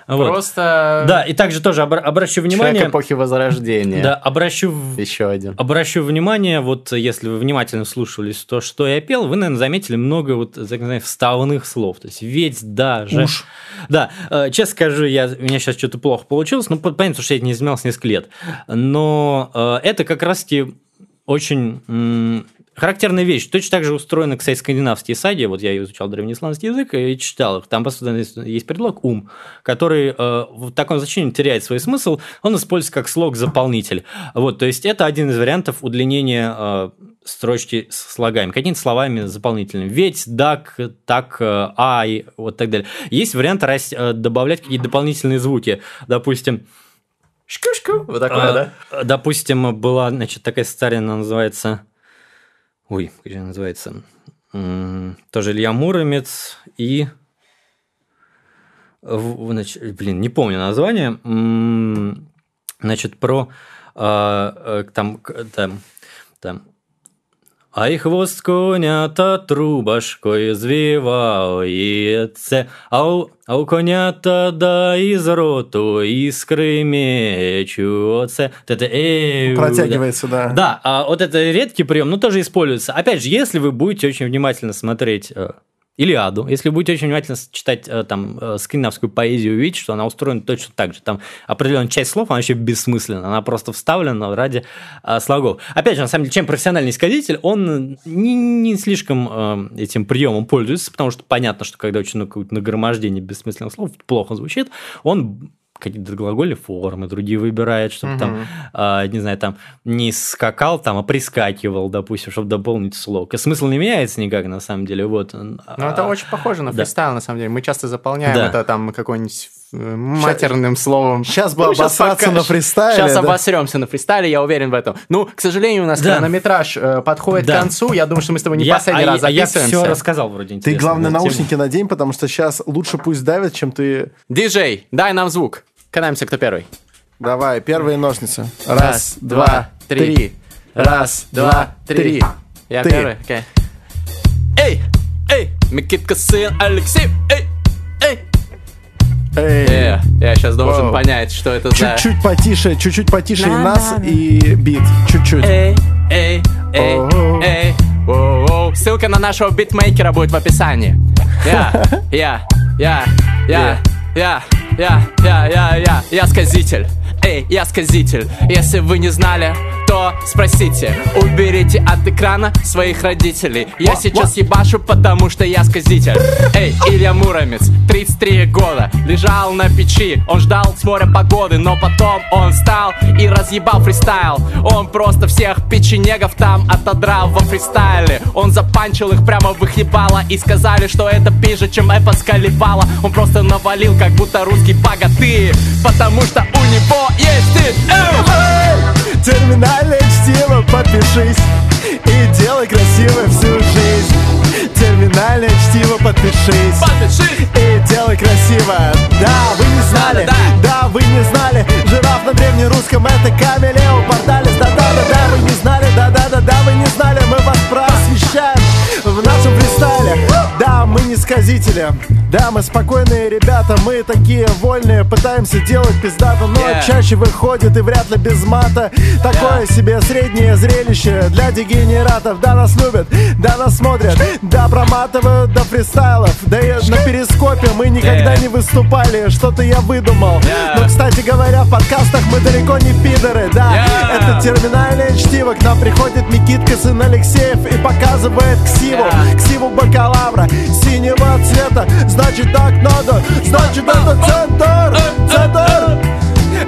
Вот. Просто Да, и также тоже обра- обращу человек внимание... эпохи Возрождения. Да, обращу Еще один. Обращу внимание, вот если вы внимательно слушались то, что я пел, вы, наверное, заметили много вот, так сказать, вставных слов. То есть ведь даже. Уж. Да, э, честно скажу, я, у меня сейчас что-то плохо получилось, ну, понятно, что я не занимался несколько лет. Но э, это как раз-таки очень характерная вещь. Точно так же устроены, кстати, скандинавские саги. Вот я изучал древнеисландский язык и читал их. Там постоянно есть- есть предлог «ум», который э, в таком значении теряет свой смысл. Он используется как слог-заполнитель. Вот, то есть это один из вариантов удлинения э, строчки с слогами, какими-то словами заполнительными. Ведь, дак, так, э, ай, вот так далее. Есть вариант рас- э, добавлять какие-то дополнительные звуки. Допустим, Шку-шку. Вот такое, а, да? э, Допустим, была, значит, такая старая, она называется... Ой, как же называется? Тоже Илья Муромец и... значит, блин, не помню название. Значит, про... а, э, Там... Там... там а и хвост коня-то трубашкою звивається, а у, а у коня-то да із роту іскри мечутся. Вот это «эу», да. Протягивается, да. Да, а вот это редкий прием, но тоже используется. Опять же, если вы будете очень внимательно смотреть э, Илиаду, если вы будете очень внимательно читать э, там э, скандинавскую поэзию, увидите, что она устроена точно так же. Там определенная часть слов, она вообще бессмысленна, она просто вставлена ради э, слогов. Опять же, на самом деле, чем профессиональный исказитель, он не, не слишком э, этим приемом пользуется, потому что понятно, что когда очень много какое-то нагромождение бессмысленных слов, плохо звучит, он какие-то глагольные формы другие выбирает, чтобы там, а, не знаю, там не скакал, там, а прискакивал, допустим, чтобы дополнить слог. И смысл не меняется никак, на самом деле, вот. Ну, это очень похоже на да. фристайл, на самом деле. Мы часто заполняем Да. это там какой-нибудь э, матерным словом. Сейчас бы Ну, обосраться на фристайле. Сейчас да. обосремся на фристайле, я уверен в этом. Ну, к сожалению, у нас Да. хронометраж э, подходит Да. к концу. Я думаю, что мы с тобой не я, последний а, раз а я записываемся. все рассказал вроде Ты, интересно. главное, да, наушники надень, потому что сейчас лучше пусть давят, чем ты... Диджей, дай нам звук. Катаемся, кто первый. Давай, первые ножницы. Раз, два, три. Раз, два, три. Я Ты. первый? Окей. Эй! Эй! Микитка сын Алексей, эй, эй. Эй. Э, я сейчас должен Вау. понять, что это за... Чуть-чуть потише, чуть-чуть потише и На, нас, на, на. и бит. Чуть-чуть. Эй, эй, эй, Оу. эй, воу-воу. Ссылка на нашего битмейкера будет в описании. Я, я, я, я, я, я, я, я, я, я сказитель. Эй, я сказитель. Если вы не знали, то спросите. Уберите от экрана своих родителей. Я сейчас ебашу, потому что я сказитель. Эй, Илья Муромец, 33 года, лежал на печи. Он ждал с моря погоды, но потом он встал и разъебал фристайл. Он просто всех печенегов там отодрал во фристайле. Он запанчил их прямо в их ебало и сказали, что это пиже, чем эпос Калифала. Он просто навалил, как будто русский богатырь, потому что у него есть. Эй! Терминальное чтиво, подпишись И делай красиво всю жизнь. Терминальное чтиво, подпишись Подпишись! И делай красиво. Да, вы не знали, Да, да, вы не знали Жираф на древнерусском это камелео Порталис, да-да-да-да, вы не знали Да-да-да-да, вы не знали Мы вас просвещаем. В нашем фристайле Да, мы не сказители Да, мы спокойные ребята. Мы такие вольные, пытаемся делать пиздато Но Yeah. чаще выходит и вряд ли без мата. Такое себе среднее зрелище для дегенератов. Да, нас любят, да, нас смотрят Да, проматывают до фристайлов Да и на перископе мы никогда Yeah. не выступали. Что-то я выдумал. Yeah. Но, кстати говоря, в подкастах мы далеко не пидоры. Да, Yeah. это терминальное чтиво. К нам приходит Никитка, сын Алексеев И показывает ксиву, Yeah. ксиву бакалавра Синего цвета, значит так надо Значит это центр, центр.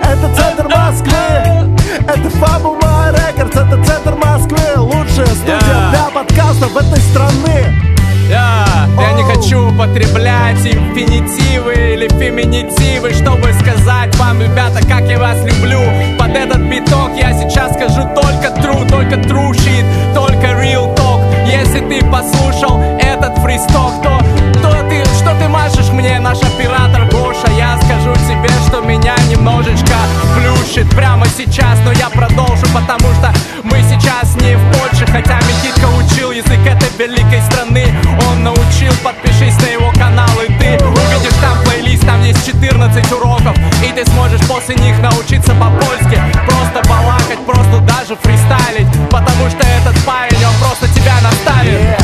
Это центр Москвы Это Фабума Рекордс Это центр Москвы. Лучшая студия Yeah. для подкастов этой страны. Я, я не хочу употреблять инфинитивы или феминитивы, чтобы сказать вам, ребята, как я вас люблю. Под этот биток я сейчас скажу только true, только true shit, только ты послушал этот фристок, то, то ты, что ты машешь мне, наш оператор Гоша? Я скажу тебе, что меня немножечко плющит прямо сейчас, но я продолжу, потому что мы сейчас не в Польше, хотя Микитка учил язык этой великой страны. Он научил, подпишись на его канал, и ты увидишь там плейлист, там есть 14 уроков, и ты сможешь после них научиться по-польски, просто балакать, просто даже фристайлить, потому что этот парень, он просто тебя наставит.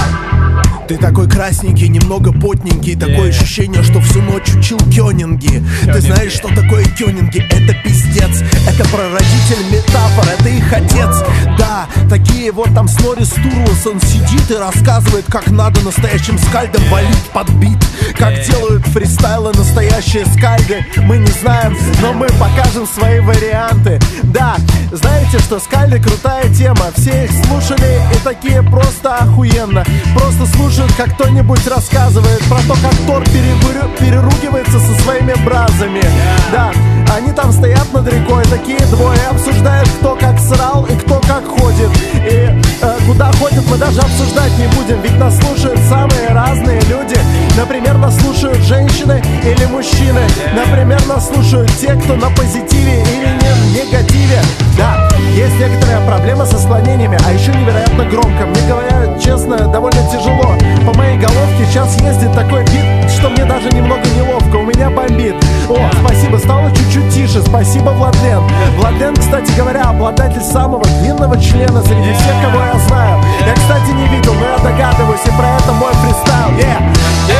Ты такой красненький, немного потненький. Такое ощущение, что всю ночь учил кёнинги. Ты знаешь, что такое кёнинги? Это пиздец. Это прародитель метафор, это их отец. Да, такие вот там Снорис Турлус Он сидит и рассказывает, как надо настоящим скальдом валить под бит. Как делают фристайлы настоящие скальды Мы не знаем, но мы покажем свои варианты. Да, знаете, что скальды крутая тема. Все их слушали и такие просто охуенно. Просто слушают, как кто-нибудь рассказывает Про то, как Тор переругивается со своими бразами. Да, они там стоят над рекой, такие двое Обсуждают, кто как срал и кто как ходит. И э, куда ходят, мы даже обсуждать не будем Ведь нас слушают самые разные люди. Например, нас слушают женщины или мужчины. Например, нас слушают те, кто на позитиве или не негативе. Да, есть некоторая проблема со склонениями, а еще невероятно громко. Мне говорят, честно, довольно тяжело. По моей головке сейчас ездит такой бит, что мне даже немного неловко. У меня бомбит. О, спасибо, стало чуть-чуть тише, спасибо, Владлен. Владлен, кстати говоря, обладатель самого длинного члена среди всех, кого я знаю. Я, кстати, не видел, но я догадываюсь, и про это мой фристайл. Yeah.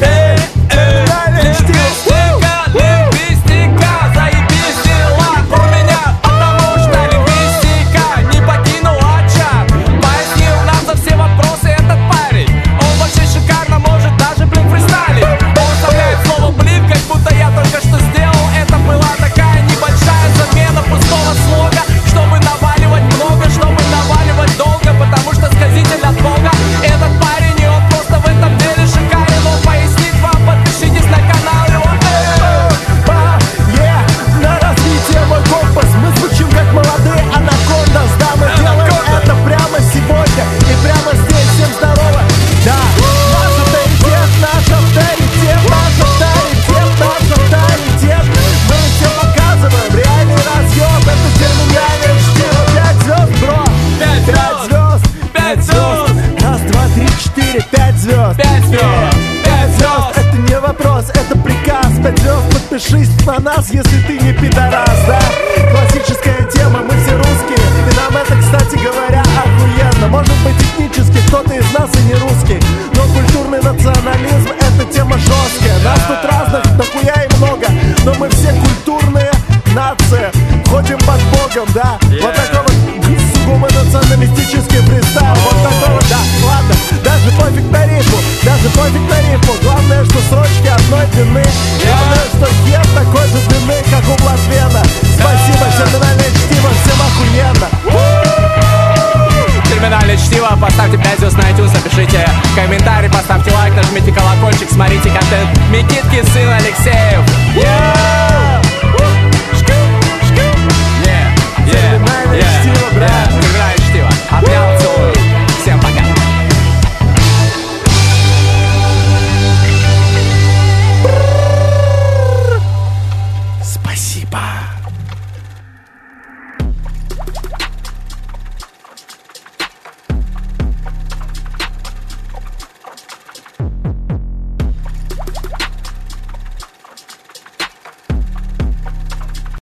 Терминальное